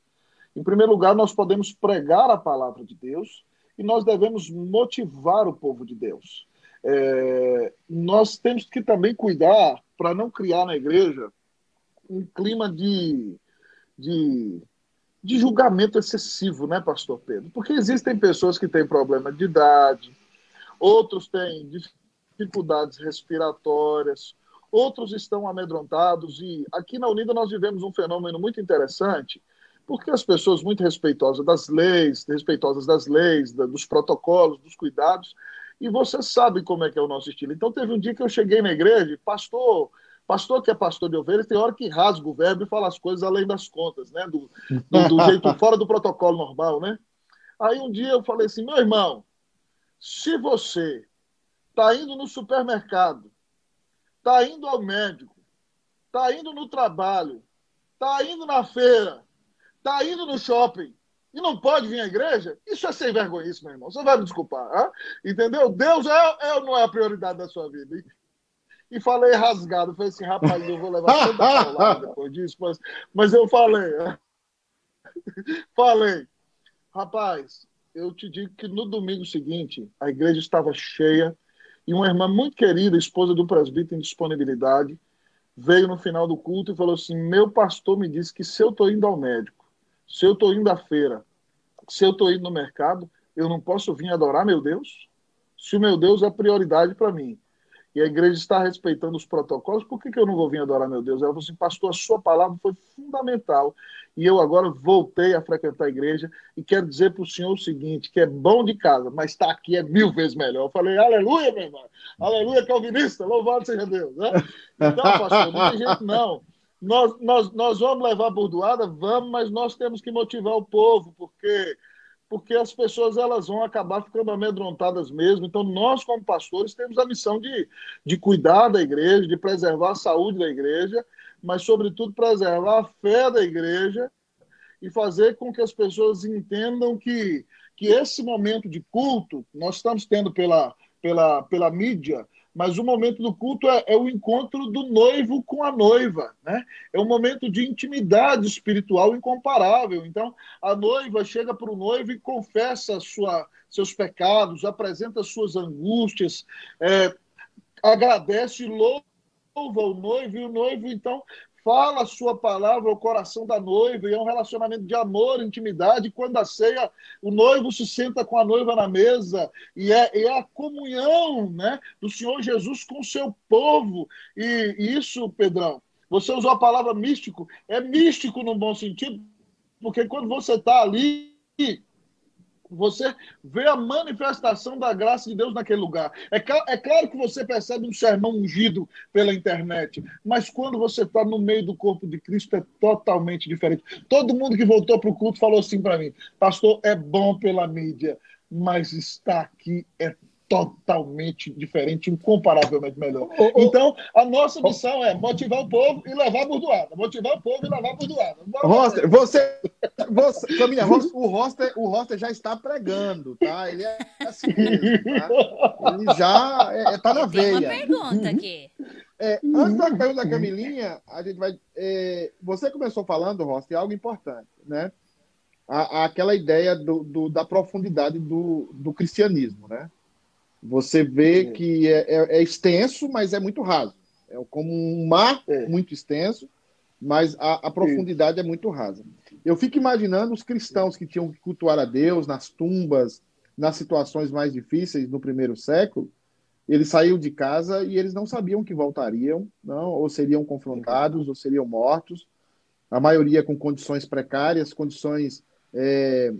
Em primeiro lugar, nós podemos pregar a palavra de Deus e nós devemos motivar o povo de Deus. É, nós temos que também cuidar para não criar na igreja um clima de, de, de julgamento excessivo, né, pastor Pedro? Porque existem pessoas que têm problema de idade, outros têm dificuldades respiratórias, outros estão amedrontados. E aqui na Unida nós vivemos um fenômeno muito interessante, porque as pessoas muito respeitosas das leis, respeitosas das leis, dos protocolos, dos cuidados, e você sabe como é que é o nosso estilo. Então teve um dia que eu cheguei na igreja, pastor, pastor que é pastor de ovelhas, tem hora que rasga o verbo e fala as coisas além das contas, né? Do, do, do *laughs* jeito fora do protocolo normal, né? Aí um dia eu falei assim, meu irmão, se você está indo no supermercado está indo ao médico, está indo no trabalho, está indo na feira, está indo no shopping e não pode vir à igreja, isso é sem vergonha, isso, meu irmão. Você vai me desculpar, hein? entendeu? Deus é, é não é a prioridade da sua vida? E, e falei rasgado, falei assim, rapaz, eu vou levar *laughs* tanta paulada depois disso, mas, mas eu falei, *laughs* falei, rapaz, eu te digo que no domingo seguinte a igreja estava cheia, e uma irmã muito querida, esposa do presbítero em disponibilidade, veio no final do culto e falou assim: Meu pastor me disse que se eu estou indo ao médico, se eu estou indo à feira, se eu estou indo no mercado, eu não posso vir adorar meu Deus? Se o meu Deus é prioridade para mim e a igreja está respeitando os protocolos, por que, que eu não vou vir adorar meu Deus? Ela falou assim, pastor, a sua palavra foi fundamental e eu agora voltei a frequentar a igreja e quero dizer para o senhor o seguinte, que é bom de casa, mas estar tá aqui é mil vezes melhor. Eu falei, aleluia, meu irmão, aleluia, calvinista, louvado seja Deus. Né? Então, pastor, não tem jeito não. Nós, nós, nós vamos levar a bordoada? Vamos, mas nós temos que motivar o povo, porque porque as pessoas elas vão acabar ficando amedrontadas mesmo. Então, nós, como pastores, temos a missão de, de cuidar da igreja, de preservar a saúde da igreja, mas, sobretudo, preservar a fé da igreja e fazer com que as pessoas entendam que, que esse momento de culto, nós estamos tendo pela, pela, pela mídia, mas o momento do culto é, é, o encontro do noivo com a noiva, né? É um momento de intimidade espiritual incomparável. Então, a noiva chega para o noivo e confessa sua, seus pecados, apresenta suas angústias, é, agradece, louva o noivo, e o noivo, então, fala a sua palavra ao coração da noiva, e é um relacionamento de amor, intimidade. Quando a ceia, o noivo se senta com a noiva na mesa, e é, é a comunhão né, do Senhor Jesus com o seu povo. E, e isso, Pedrão, você usou a palavra místico, é místico no bom sentido, porque quando você está ali você vê a manifestação da graça de Deus naquele lugar. É, é claro que você percebe um sermão ungido pela internet, mas quando você está no meio do corpo de Cristo é totalmente diferente. Todo mundo que voltou para o culto falou assim para mim: Pastor, é bom pela mídia, mas estar aqui é totalmente diferente, incomparavelmente melhor. Oh, oh, então, a nossa missão oh, é motivar o povo e levar a bordoada. Motivar o povo e levar a bordoada. Roster, você, você Caminha, o Roster, o Roster já está pregando, tá? Ele é assim mesmo, tá? Ele já está é, tá na veia. Tem uma pergunta aqui. É, antes da pergunta da Camilinha, a gente vai. É, você começou falando, Roster, algo importante, né? A, aquela ideia do, do, da profundidade do, do cristianismo, né? Você vê que é, é, é, extenso, mas é muito raso. É como um mar é. muito extenso, mas a, a profundidade é muito rasa. Eu fico imaginando os cristãos que tinham que cultuar a Deus nas tumbas, nas situações mais difíceis no primeiro século, eles saíram de casa e eles não sabiam que voltariam, não, ou seriam confrontados, ou seriam mortos. A maioria com condições precárias, condições é,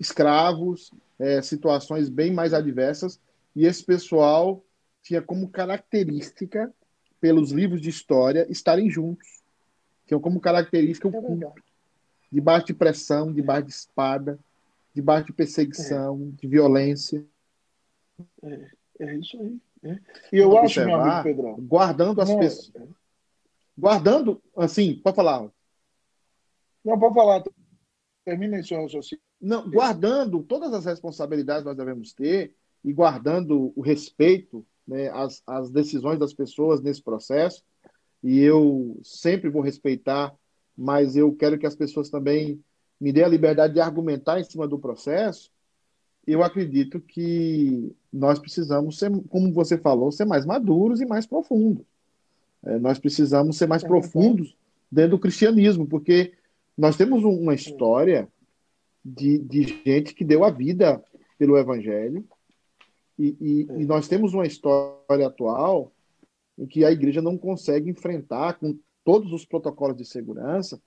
escravos, é, situações bem mais adversas. E esse pessoal tinha como característica, pelos livros de história, estarem juntos. Tinham como característica o é culto. Debaixo de pressão, debaixo de espada, debaixo de perseguição, é. de violência. É, é isso aí. É. E eu acho, meu amigo Pedrão. Guardando as pessoas. É. Guardando, assim, pode falar. Não, pode falar. Termina esse raciocínio. Não, guardando todas as responsabilidades que nós devemos ter e guardando o respeito né, às, às decisões das pessoas nesse processo. E eu sempre vou respeitar, mas eu quero que as pessoas também me dê a liberdade de argumentar em cima do processo, eu acredito que nós precisamos ser, como você falou, ser mais maduros e mais profundos. É, nós precisamos ser mais é profundos dentro do cristianismo, porque nós temos uma história de, de gente que deu a vida pelo evangelho, e, e, é. e nós temos uma história atual em que a igreja não consegue enfrentar, com todos os protocolos de segurança,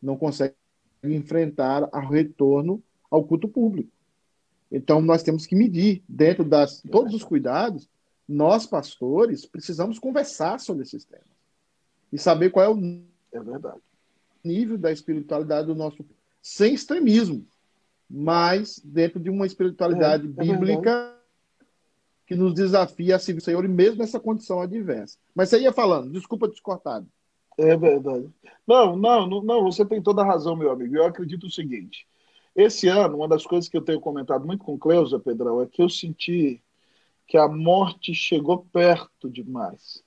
não consegue enfrentar o retorno ao culto público. Então, nós temos que medir, dentro das todos os cuidados, nós, pastores, precisamos conversar sobre esses temas e saber qual é o é verdade. nível da espiritualidade do nosso, sem extremismo, mas dentro de uma espiritualidade é, é bíblica verdade. Que nos desafia a servir o Senhor, e mesmo nessa condição adversa. Mas você ia falando, desculpa te cortado. É verdade. Não, não, não, você tem toda a razão, meu amigo. Eu acredito o seguinte: esse ano, uma das coisas que eu tenho comentado muito com Cleusa, Pedrão, é que eu senti que a morte chegou perto demais.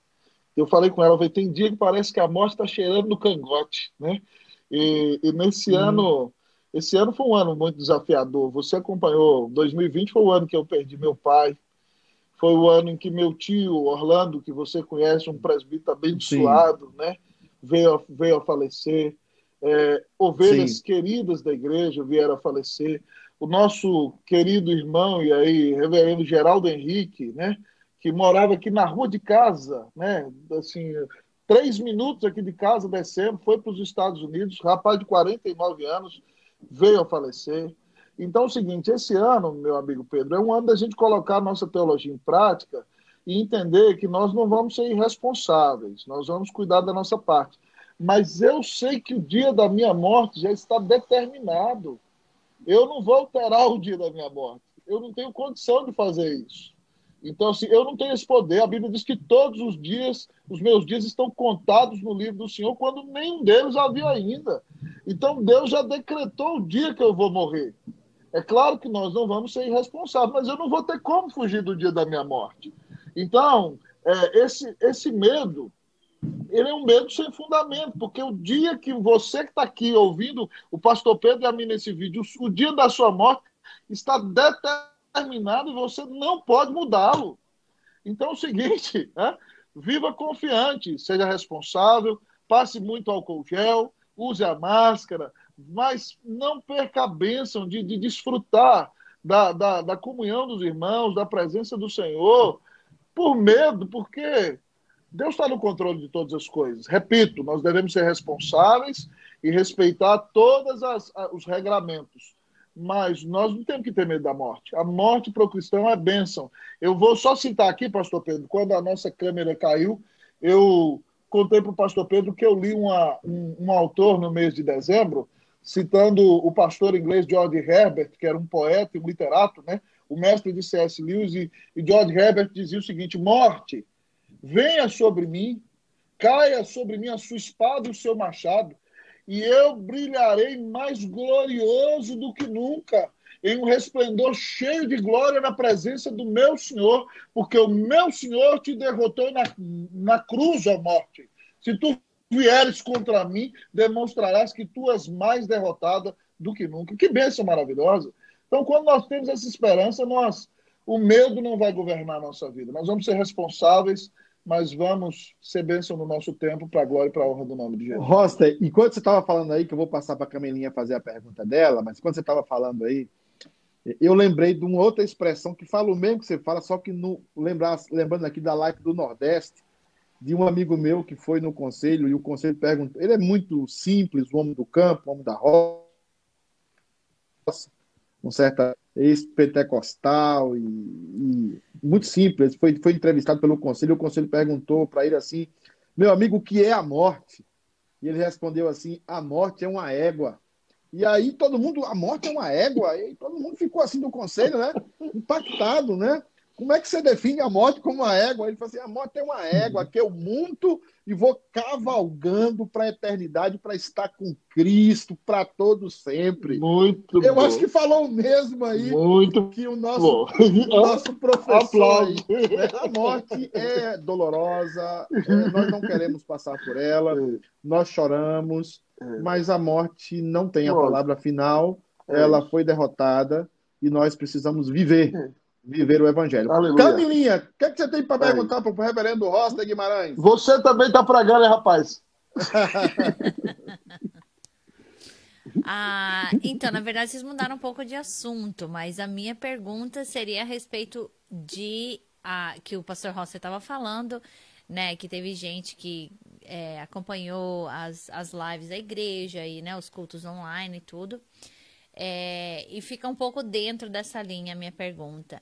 Eu falei com ela, falei, tem dia que parece que a morte está cheirando no cangote, né? E, e nesse hum. ano, esse ano foi um ano muito desafiador. Você acompanhou, 2020 foi o ano que eu perdi meu pai, foi o ano em que meu tio Orlando, que você conhece, um presbítero abençoado, Sim. né? veio, veio a falecer, é, ovelhas Sim. queridas da igreja vieram a falecer, o nosso querido irmão e aí reverendo Geraldo Henrique, né, que morava aqui na rua de casa, né, assim, três minutos aqui de casa descendo, foi para os Estados Unidos, rapaz de 49 anos, veio a falecer. Então é o seguinte, esse ano, meu amigo Pedro, é um ano da gente colocar a nossa teologia em prática e entender que nós não vamos ser irresponsáveis, nós vamos cuidar da nossa parte. Mas eu sei que o dia da minha morte já está determinado. Eu não vou alterar o dia da minha morte. Eu não tenho condição de fazer isso. Então, assim, eu não tenho esse poder. A Bíblia diz que todos os dias, os meus dias estão contados no livro do Senhor, quando nenhum deles havia ainda. Então, Deus já decretou o dia que eu vou morrer. É claro que nós não vamos ser irresponsáveis, mas eu não vou ter como fugir do dia da minha morte. Então, é, esse, esse medo, ele é um medo sem fundamento, porque o dia que você que está aqui ouvindo o pastor Pedro e a mim nesse vídeo, o dia da sua morte está determinado e você não pode mudá-lo. Então é o seguinte, né? viva confiante, seja responsável, passe muito álcool gel, use a máscara, mas não perca a bênção de, de desfrutar da, da, da comunhão dos irmãos, da presença do Senhor, por medo, porque Deus está no controle de todas as coisas. Repito, nós devemos ser responsáveis e respeitar todos os regramentos. Mas nós não temos que ter medo da morte. A morte para o cristão é bênção. Eu vou só citar aqui, pastor Pedro, quando a nossa câmera caiu, eu contei para o pastor Pedro que eu li uma, um, um autor no mês de dezembro, citando o pastor inglês George Herbert, que era um poeta e um literato, né? o mestre de C.S. Lewis e, e George Herbert dizia o seguinte: morte, venha sobre mim, caia sobre mim a sua espada e o seu machado, e eu brilharei mais glorioso do que nunca, em um resplendor cheio de glória na presença do meu Senhor, porque o meu Senhor te derrotou na, na cruz, ó morte. Se tu vieres contra mim, demonstrarás que tu és mais derrotada do que nunca. Que bênção maravilhosa! Então, quando nós temos essa esperança, nós, o medo não vai governar a nossa vida. Nós vamos ser responsáveis, mas vamos ser bênção no nosso tempo para a glória e para a honra do nome de Jesus. Rosta, enquanto você estava falando aí, que eu vou passar para a Camelinha fazer a pergunta dela, mas quando você estava falando aí, Eu lembrei de uma outra expressão que fala o mesmo que você fala, só que no, lembrar, lembrando aqui da live do Nordeste, de um amigo meu que foi no conselho e o conselho perguntou. Ele é muito simples, o homem do campo, o homem da roça, um certa ex-pentecostal e, e, muito simples. Foi, foi entrevistado pelo conselho. O conselho perguntou para ele assim: Meu amigo, o que é a morte? E ele respondeu assim: A morte é uma égua. E aí todo mundo, a morte é uma égua, e todo mundo ficou assim do conselho, né? Impactado, né? Como é que você define a morte como uma égua? Ele falou assim: a morte é uma égua que eu monto e vou cavalgando para a eternidade para estar com Cristo para todo sempre. Muito Eu bom. acho que falou o mesmo aí Muito que o nosso, *laughs* o nosso professor. Aí, né? A morte é dolorosa, é, nós não queremos passar por ela, nós choramos, mas a morte não tem a palavra final, É ela foi derrotada e nós precisamos viver, É. viver o evangelho. Aleluia. Camilinha, o que, é que você tem para perguntar para o reverendo Rosta Guimarães? Você também tá pregando, hein, rapaz? *laughs* Ah, então, na verdade, vocês mudaram um pouco de assunto, mas a minha pergunta seria a respeito de ah, que o pastor Rossi estava falando, né? Que teve gente que é, acompanhou as, as lives da igreja e né, os cultos online e tudo. É, e fica um pouco dentro dessa linha a minha pergunta.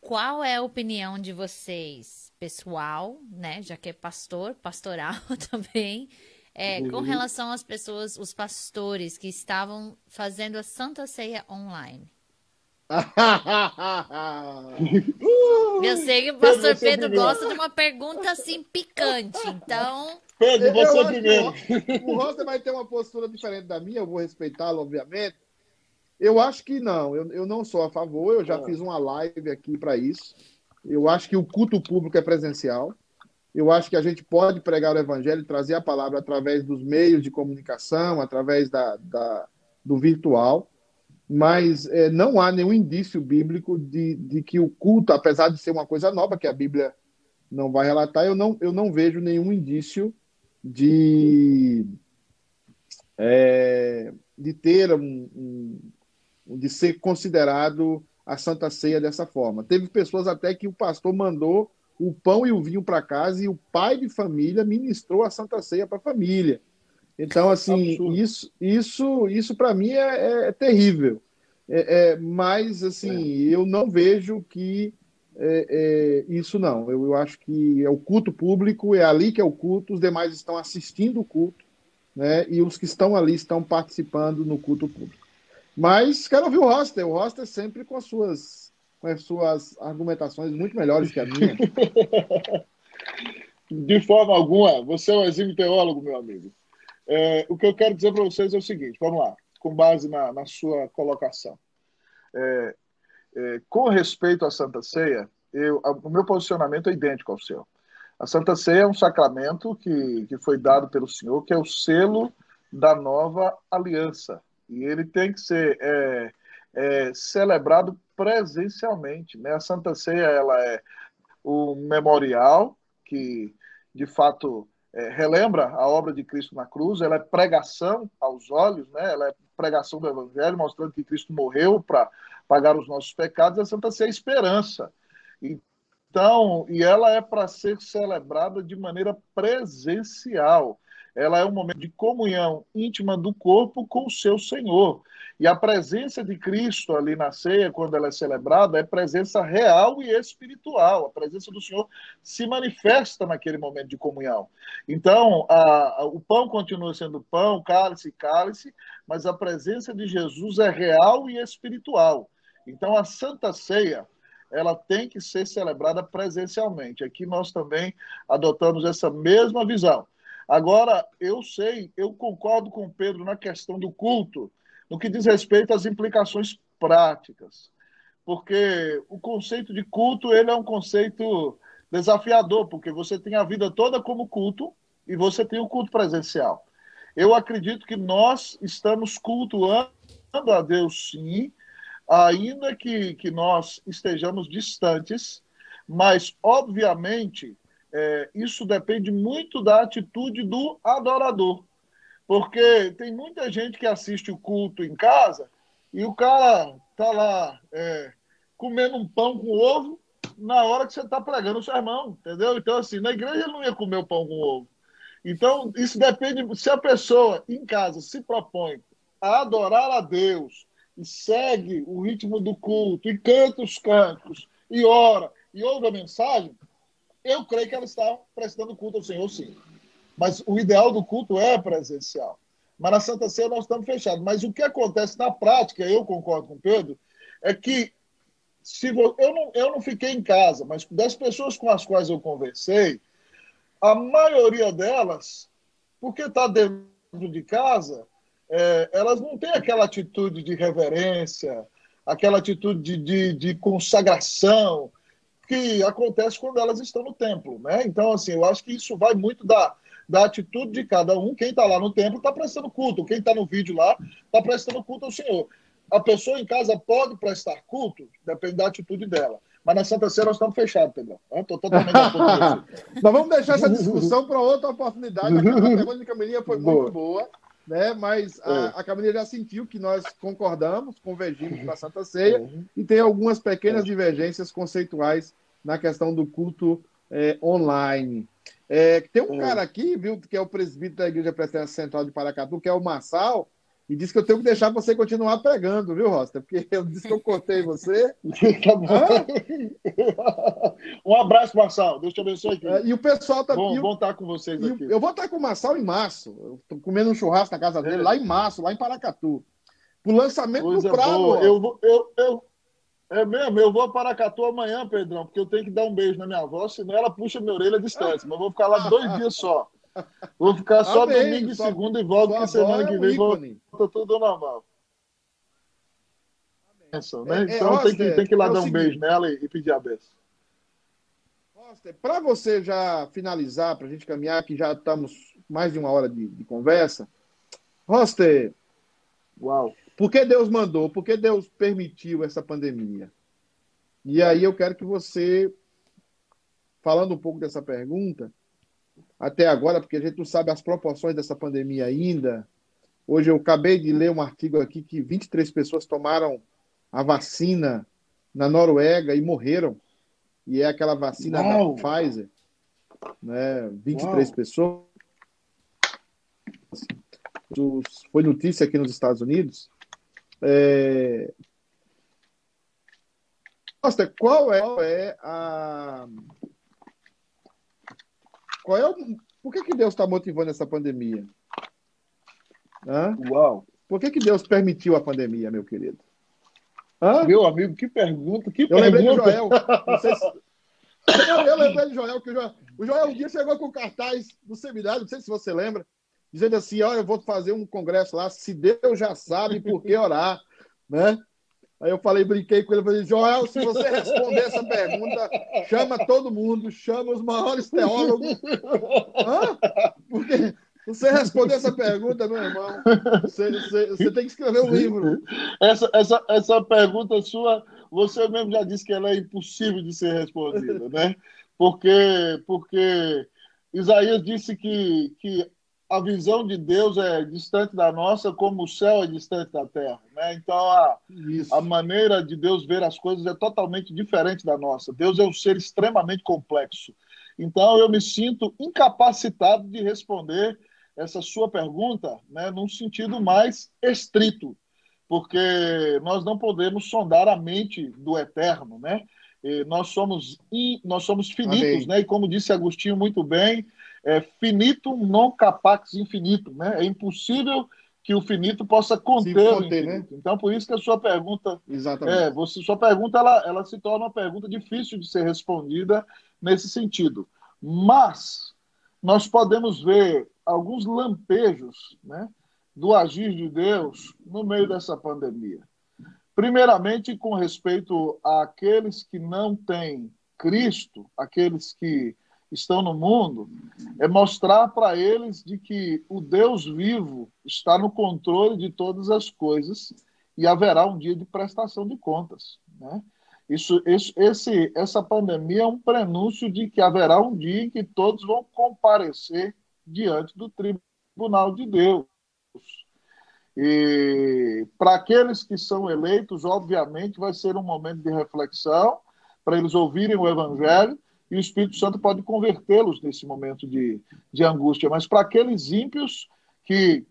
Qual é a opinião de vocês, pessoal, né? Já que é pastor, pastoral *laughs* também, é, com relação às pessoas, os pastores que estavam fazendo a Santa Ceia online? *laughs* Eu sei que o pastor você Pedro gosta de uma pergunta assim picante, então. Pedro, você primeiro. O, o Roster vai ter uma postura diferente da minha, eu vou respeitá-lo, obviamente. Eu acho que não, eu, eu não sou a favor, eu já Ah. fiz uma live aqui para isso. Eu acho que o culto público é presencial. Eu acho que a gente pode pregar o evangelho, trazer a palavra através dos meios de comunicação, através da, da- do virtual, mas eh, não há nenhum indício bíblico de, de que o culto, apesar de ser uma coisa nova que a Bíblia não vai relatar, eu não, eu não vejo nenhum indício de, é, de ter um, um- de ser considerado a Santa Ceia dessa forma. Teve pessoas até que o pastor mandou o pão e o vinho para casa e o pai de família ministrou a Santa Ceia para a família. Então, assim, Absurdo. isso, isso, isso para mim é, é terrível. É, é, mas, assim, eu não vejo que é, é, isso não. Eu, eu acho que é o culto público, é ali que é o culto, os demais estão assistindo o culto, né? E os que estão ali estão participando no culto público. Mas quero ouvir o Roster. O Roster sempre com as suas, com as suas argumentações muito melhores que a minha. *laughs* De forma alguma, você é um exímio teólogo, meu amigo. É, o que eu quero dizer para vocês é o seguinte: vamos lá, com base na, na sua colocação. É, é, com respeito à Santa Ceia, eu, a- o meu posicionamento é idêntico ao seu. A Santa Ceia é um sacramento que, que foi dado pelo Senhor, que é o selo da nova aliança. E ele tem que ser é, é, celebrado presencialmente. Né? A Santa Ceia ela é o memorial que, de fato, é, relembra a obra de Cristo na cruz. Ela é pregação aos olhos, né? ela é pregação do Evangelho, mostrando que Cristo morreu para pagar os nossos pecados. A Santa Ceia é esperança. Então, e ela é para ser celebrada de maneira presencial. Ela é um momento de comunhão íntima do corpo com o seu Senhor. E a presença de Cristo ali na ceia, quando ela é celebrada, é presença real e espiritual. A presença do Senhor se manifesta naquele momento de comunhão. Então, a, a, o pão continua sendo pão, cálice, cálice, mas a presença de Jesus é real e espiritual. Então, a Santa Ceia, ela tem que ser celebrada presencialmente. Aqui nós também adotamos essa mesma visão. Agora, eu sei, eu concordo com o Pedro na questão do culto, no que diz respeito às implicações práticas. Porque o conceito de culto, ele é um conceito desafiador, porque você tem a vida toda como culto e você tem o culto presencial. Eu acredito que nós estamos cultuando a Deus, sim, ainda que, que nós estejamos distantes, mas, obviamente, é, isso depende muito da atitude do adorador. Porque tem muita gente que assiste o culto em casa e o cara tá lá é, comendo um pão com ovo na hora que você está pregando o sermão, entendeu? Então, assim, na igreja ele não ia comer o pão com ovo. Então, isso depende. Se a pessoa em casa se propõe a adorar a Deus e segue o ritmo do culto e canta os cantos e ora e ouve a mensagem, eu creio que ela está prestando culto ao Senhor, sim. Mas o ideal do culto é presencial. Mas na Santa Ceia nós estamos fechados. Mas o que acontece na prática, eu concordo com Pedro, é que se eu, não, eu não fiquei em casa, mas das pessoas com as quais eu conversei, a maioria delas, porque está dentro de casa, é, elas não têm aquela atitude de reverência, aquela atitude de, de, de, consagração que acontece quando elas estão no templo. Né? Então, assim, eu acho que isso vai muito da, da atitude de cada um. Quem está lá no templo está prestando culto, quem está no vídeo lá está prestando culto ao Senhor. A pessoa em casa pode prestar culto, depende da atitude dela. Mas na Santa Ceia nós estamos fechados, Pedro. Estou totalmente *laughs* Nós vamos deixar essa discussão para outra oportunidade. A pergunta de Camilinha foi muito boa, né? mas a, é. a já sentiu que nós concordamos, convergimos para a Santa Ceia uhum. e tem algumas pequenas divergências conceituais na questão do culto é, online. É, tem um cara aqui, viu, que é o presbítero da Igreja Presbiteriana Central de Paracatu, que é o Massal, e disse que eu tenho que deixar você continuar pregando, viu, Rosta? Porque eu disse que eu cortei você. *laughs* tá bom. *laughs* um abraço, Marçal. Deus te abençoe. É, e o pessoal tá bom, bom estar com vocês aqui. Eu vou estar com o Marçal em março. Eu tô comendo um churrasco na casa dele, é. lá em março, lá em Paracatu. O lançamento Coisa do Prado. Eu, vou, eu, eu, é mesmo, eu vou a Paracatu amanhã, Pedrão, porque eu tenho que dar um beijo na minha avó, senão ela puxa minha orelha à distância. Mas eu vou ficar lá dois *laughs* dias só. Vou ficar só Amém. domingo e sua, segunda e volto, que semana que vem volta tudo normal. Benção, né? É, é, então tem, que, tem que ir lá é dar um seguinte, beijo nela e, e pedir a benção. Para você já finalizar, para a gente caminhar, que já estamos mais de uma hora de, de conversa. Roster, Uau. por que Deus mandou? Por que Deus permitiu essa pandemia? E aí eu quero que você, falando um pouco dessa pergunta, até agora, porque a gente não sabe as proporções dessa pandemia ainda. Hoje eu acabei de ler um artigo aqui que 23 pessoas tomaram a vacina na Noruega e morreram. E é aquela vacina Uau. da Pfizer. Né? 23 Uau. pessoas. Foi notícia aqui nos Estados Unidos. É... Nossa, qual é, qual é a qual é o... Por que, que Deus está motivando essa pandemia? Hã? Uau! Por que, que Deus permitiu a pandemia, meu querido? Hã? Meu amigo, que pergunta, que eu pergunta. lembrei de Joel. Se... eu, *laughs* eu, lembrei de Joel, que o Joel, o Joel um dia chegou com cartaz do seminário, não sei se você lembra, dizendo assim, olha, eu vou fazer um congresso lá, se Deus já sabe por que orar, né? Aí eu falei, brinquei com ele, falei, Joel, se você responder essa pergunta, chama todo mundo, chama os maiores teólogos. Hã? Porque você responder essa pergunta, meu irmão, você, você, você, tem que escrever um livro. Essa, essa, essa pergunta sua, você mesmo já disse que ela é impossível de ser respondida, né? Porque, porque Isaías disse que, que a visão de Deus é distante da nossa, como o céu é distante da terra. Né? Então, a, a maneira de Deus ver as coisas é totalmente diferente da nossa. Deus é um ser extremamente complexo. Então, eu me sinto incapacitado de responder essa sua pergunta né, num sentido mais estrito, porque nós não podemos sondar a mente do eterno. Né? E nós, somos, nós somos finitos, né? e como disse Agostinho muito bem é, finito non capax infinito, né? É impossível que o finito possa conter, conter o Né? Então, por isso que a sua pergunta, Exatamente. é, você, sua pergunta, ela, ela se torna uma pergunta difícil de ser respondida nesse sentido. Mas nós podemos ver alguns lampejos, né, do agir de Deus no meio dessa pandemia. Primeiramente, com respeito àqueles que não têm Cristo, aqueles que estão no mundo, é mostrar para eles de que o Deus vivo está no controle de todas as coisas e haverá um dia de prestação de contas. Né? Isso, esse, essa pandemia é um prenúncio de que haverá um dia em que todos vão comparecer diante do tribunal de Deus. E para aqueles que são eleitos, obviamente, vai ser um momento de reflexão para eles ouvirem o Evangelho e o Espírito Santo pode convertê-los nesse momento de, de angústia. Mas para aqueles ímpios que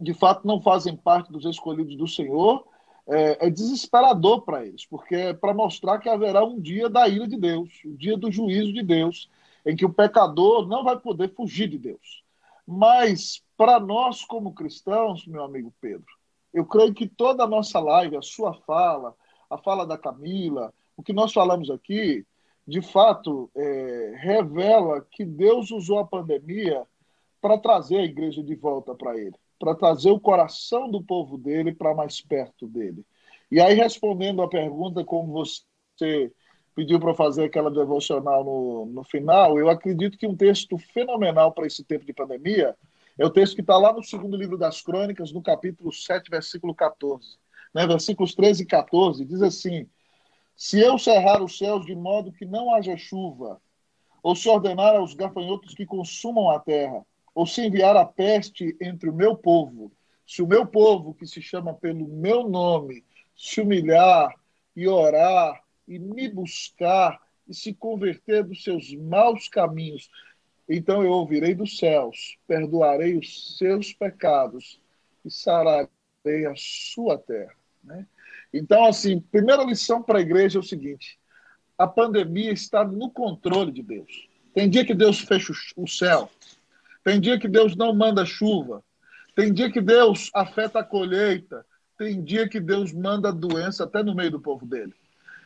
de fato não fazem parte dos escolhidos do Senhor, é, é desesperador para eles, porque é para mostrar que haverá um dia da ira de Deus, o dia do juízo de Deus, em que o pecador não vai poder fugir de Deus. Mas para nós, como cristãos, meu amigo Pedro, eu creio que toda a nossa live, a sua fala, a fala da Camila, o que nós falamos aqui, de fato, é, revela que Deus usou a pandemia para trazer a igreja de volta para Ele, para trazer o coração do povo dele para mais perto dele. E aí, respondendo a pergunta, como você pediu para fazer aquela devocional no, no final, eu acredito que um texto fenomenal para esse tempo de pandemia é o texto que está lá no segundo livro das Crônicas, no capítulo 7, versículo 14. Né? Versículos 13 e 14, diz assim: Se eu cerrar os céus de modo que não haja chuva, ou se ordenar aos gafanhotos que consumam a terra, ou se enviar a peste entre o meu povo, se o meu povo, que se chama pelo meu nome, se humilhar e orar e me buscar e se converter dos seus maus caminhos, então eu ouvirei dos céus, perdoarei os seus pecados e sararei a sua terra. Né? Então, assim, primeira lição para a igreja é o seguinte: a pandemia está no controle de Deus. Tem dia que Deus fecha o céu, tem dia que Deus não manda chuva, tem dia que Deus afeta a colheita, tem dia que Deus manda doença até no meio do povo dele.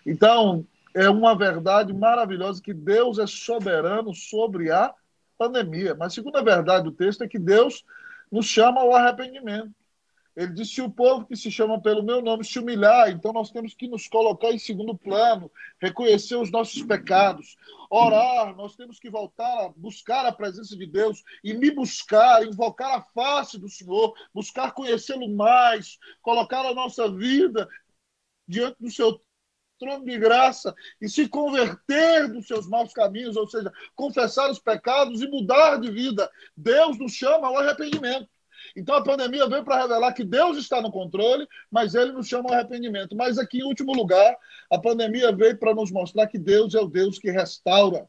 Então, é uma verdade maravilhosa que Deus é soberano sobre a pandemia. Mas a segunda verdade do texto é que Deus nos chama ao arrependimento. Ele disse: se o povo que se chama pelo meu nome se humilhar, então nós temos que nos colocar em segundo plano, reconhecer os nossos pecados, orar, nós temos que voltar a buscar a presença de Deus e me buscar, invocar a face do Senhor, buscar conhecê-lo mais, colocar a nossa vida diante do seu trono de graça e se converter dos seus maus caminhos, ou seja, confessar os pecados e mudar de vida. Deus nos chama ao arrependimento. Então a pandemia veio para revelar que Deus está no controle, mas ele nos chama ao arrependimento. Mas aqui, em último lugar, a pandemia veio para nos mostrar que Deus é o Deus que restaura.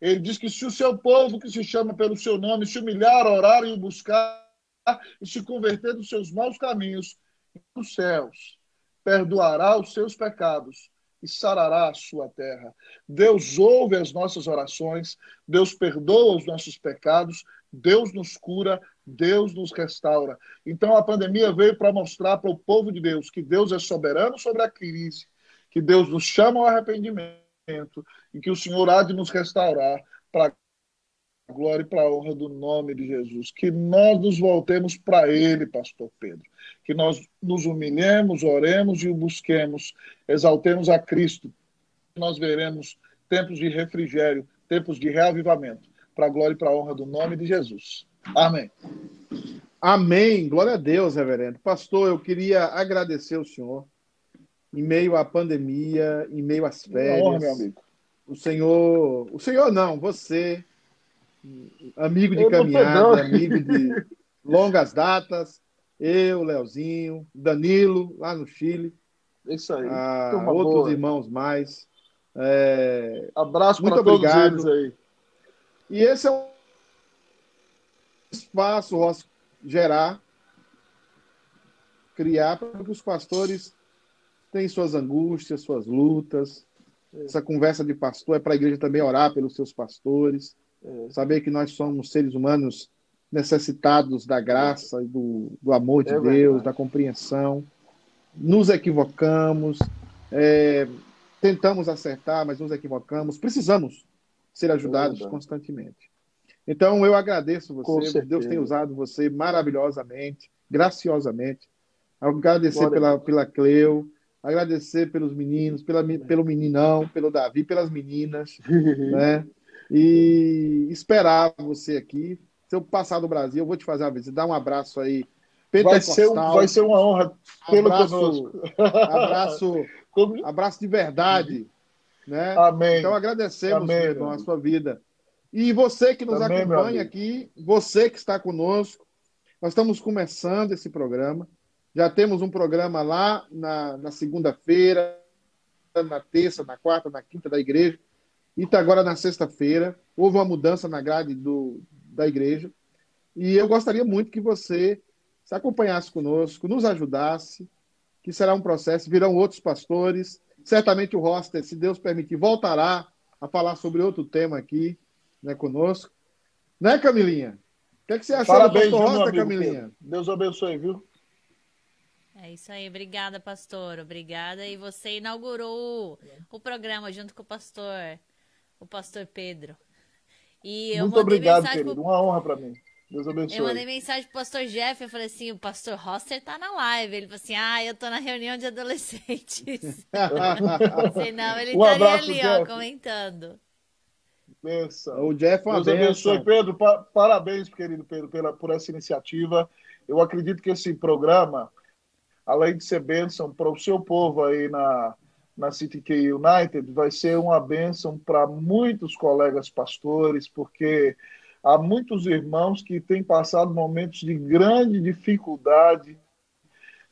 Ele diz que se o seu povo, que se chama pelo seu nome, se humilhar, orar e buscar, e se converter dos seus maus caminhos, os céus perdoará os seus pecados e sarará a sua terra. Deus ouve as nossas orações, Deus perdoa os nossos pecados, Deus nos cura, Deus nos restaura. Então a pandemia veio para mostrar para o povo de Deus que Deus é soberano sobre a crise, que Deus nos chama ao arrependimento e que o Senhor há de nos restaurar para glória e para a honra do nome de Jesus. Que nós nos voltemos para Ele, Pastor Pedro. Que nós nos humilhemos, oremos e o busquemos, exaltemos a Cristo. Nós veremos tempos de refrigério, tempos de reavivamento, para a glória e para a honra do nome de Jesus. Amém. Amém. Glória a Deus, reverendo. Pastor, eu queria agradecer o senhor em meio à pandemia, em meio às férias. Honra, meu amigo. O senhor, o senhor não, você amigo de eu caminhada, amigo de longas datas. Eu, Leozinho, Danilo, lá no Chile. Isso aí. Ah, outros boa. irmãos mais. É... Abraço para todos eles aí. E esse é um espaço gerar, criar para que os pastores tenham suas angústias, suas lutas. Essa conversa de pastor é para a igreja também orar pelos seus pastores. É, saber que nós somos seres humanos necessitados da graça e do, do amor de é Deus, verdade. da compreensão. Nos equivocamos, é, tentamos acertar, mas nos equivocamos. Precisamos ser ajudados é constantemente. Então, eu agradeço você. Deus tem usado você maravilhosamente, graciosamente. Agradecer pela, pela Cleo, agradecer pelos meninos, pela, pelo meninão, pelo Davi, pelas meninas, *laughs* né? E esperar você aqui. Se eu passar do Brasil, eu vou te fazer uma visita. Dá um abraço aí. Vai ser, um, vai ser uma honra pelo abraço, conosco. Abraço, *laughs* abraço de verdade. Né? Amém. Então agradecemos, Amém, irmão, a sua vida. E você que nos Amém, acompanha aqui, você que está conosco, Nós estamos começando esse programa. Já temos um programa lá na, na segunda-feira, na terça, na quarta, na quinta da igreja. E está agora na sexta-feira. Houve uma mudança na grade do, da igreja. E eu gostaria muito que você se acompanhasse conosco, nos ajudasse, que será um processo, virão outros pastores. Certamente o Roster, se Deus permitir, voltará a falar sobre outro tema aqui né, conosco. Né, Camilinha? O que, é que você achou Parabéns, do pastor Roster, Camilinha? Pedro. Deus abençoe, viu? É isso aí, obrigada, pastor, obrigada. E você inaugurou o, programa junto com o pastor, o pastor Pedro. E Muito obrigado, querido, pro... uma honra para mim. Deus abençoe. Eu mandei mensagem pro pastor Jeff, eu falei assim, o pastor Roster tá na live. Ele falou assim, ah, eu tô na reunião de adolescentes. *laughs* Senão ele um estaria ali, Jeff. ó, comentando. O Jeff é Deus benção. abençoe, Pedro. Pa parabéns, querido Pedro, pela, por essa iniciativa. Eu acredito que esse programa, além de ser bênção para o seu povo aí na, na City K United, vai ser uma bênção para muitos colegas pastores, porque há muitos irmãos que têm passado momentos de grande dificuldade,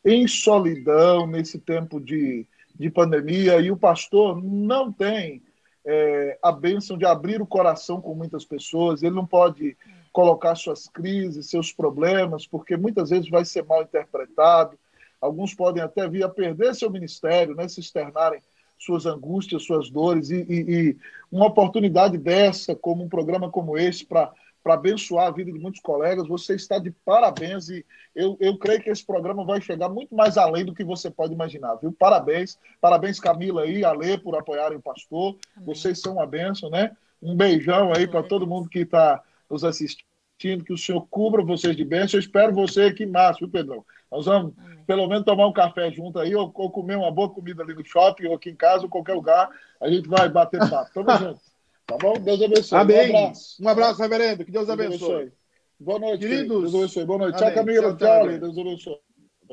em solidão, nesse tempo de, de pandemia, e o pastor não tem é, a bênção de abrir o coração com muitas pessoas, ele não pode colocar suas crises, seus problemas, porque muitas vezes vai ser mal interpretado, alguns podem até vir a perder seu ministério, né, se externarem suas angústias, suas dores, e, e, e uma oportunidade dessa, como um programa como esse, para para abençoar a vida de muitos colegas. Você está de parabéns e eu, eu creio que esse programa vai chegar muito mais além do que você pode imaginar, viu? Parabéns, parabéns Camila aí, Ale, por apoiarem o pastor. Amém. Vocês são uma bênção, né? Um beijão aí para todo mundo que está nos assistindo, que o Senhor cubra vocês de bênção. Eu espero você aqui em março, viu, Pedrão? Nós vamos Amém. pelo menos tomar um café junto aí, ou, ou, comer uma boa comida ali no shopping, ou aqui em casa, ou qualquer lugar. A gente vai bater papo. Tamo *laughs* junto. Tá bom? Deus abençoe. Amém. Um abraço. Um abraço, reverendo. Que Deus abençoe. Deus abençoe. Boa noite, queridos. Deus abençoe. Boa noite. Amém. Tchau, Camila. Tchau, tchau, tchau Deus abençoe.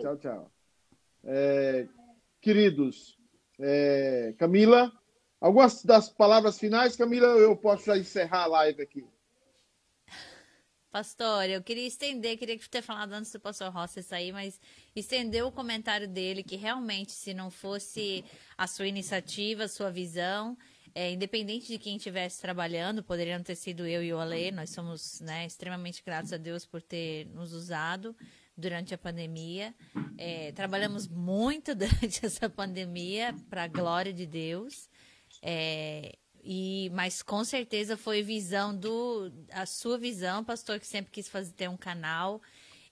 Tchau, tchau. É, queridos, é, Camila, algumas das palavras finais, Camila, eu posso já encerrar a live aqui. Pastor, eu queria estender, queria ter falado antes do pastor Rossi sair, mas estender o comentário dele, que realmente, se não fosse a sua iniciativa, a sua visão, é, independente de quem estivesse trabalhando, poderiam ter sido eu e o Ale, nós somos né, extremamente gratos a Deus por ter nos usado durante a pandemia. É, trabalhamos muito *laughs* durante essa pandemia, para a glória de Deus. É, e, mas com certeza foi visão do a sua visão, pastor, que sempre quis fazer ter um canal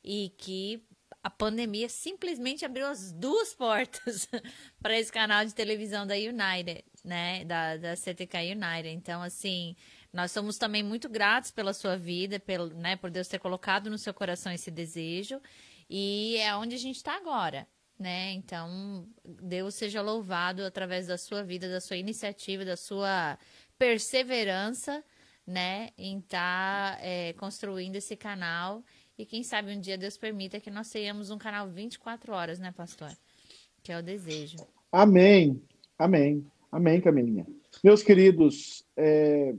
e que a pandemia simplesmente abriu as duas *laughs* portas *laughs* para esse canal de televisão da United né, da, da CTK United. Então, assim, nós somos também muito gratos pela sua vida, pelo, né, por Deus ter colocado no seu coração esse desejo. E é onde a gente está agora, né? Então, Deus seja louvado através da sua vida, da sua iniciativa, da sua perseverança, né, em estar tá, é, construindo esse canal. E quem sabe um dia Deus permita que nós tenhamos um canal 24 horas, né, pastor? Que é o desejo. Amém. Amém. Amém, Camilinha. Meus queridos, é,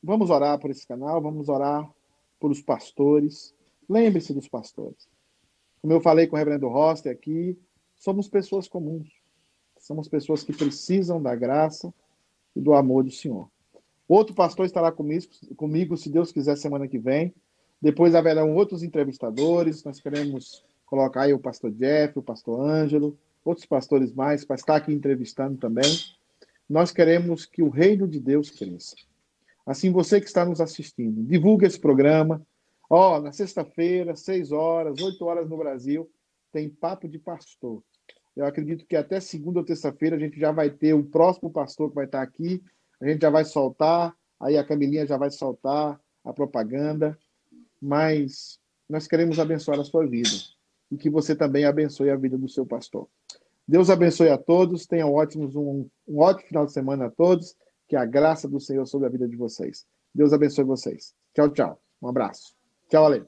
vamos orar por esse canal, vamos orar por os pastores. Lembre-se dos pastores. Como eu falei com o reverendo Roster aqui, somos pessoas comuns. Somos pessoas que precisam da graça e do amor do Senhor. Outro pastor estará comigo, comigo, se Deus quiser, semana que vem. Depois haverão outros entrevistadores. Nós queremos colocar aí o pastor Jeff, o pastor Ângelo, outros pastores mais, para estar aqui entrevistando também. Nós queremos que o reino de Deus cresça. Assim, você que está nos assistindo, divulgue esse programa. Ó, oh, na sexta-feira, seis horas, oito horas no Brasil, tem Papo de Pastor. Eu acredito que até segunda ou terça-feira a gente já vai ter o próximo pastor que vai estar aqui. A gente já vai soltar, aí a Camilinha já vai soltar a propaganda. Mas nós queremos abençoar a sua vida e que você também abençoe a vida do seu pastor. Deus abençoe a todos, tenham ótimos, um, um ótimo final de semana a todos, que a graça do Senhor sobre a vida de vocês. Deus abençoe vocês. Tchau, tchau. Um abraço. Tchau, Ale.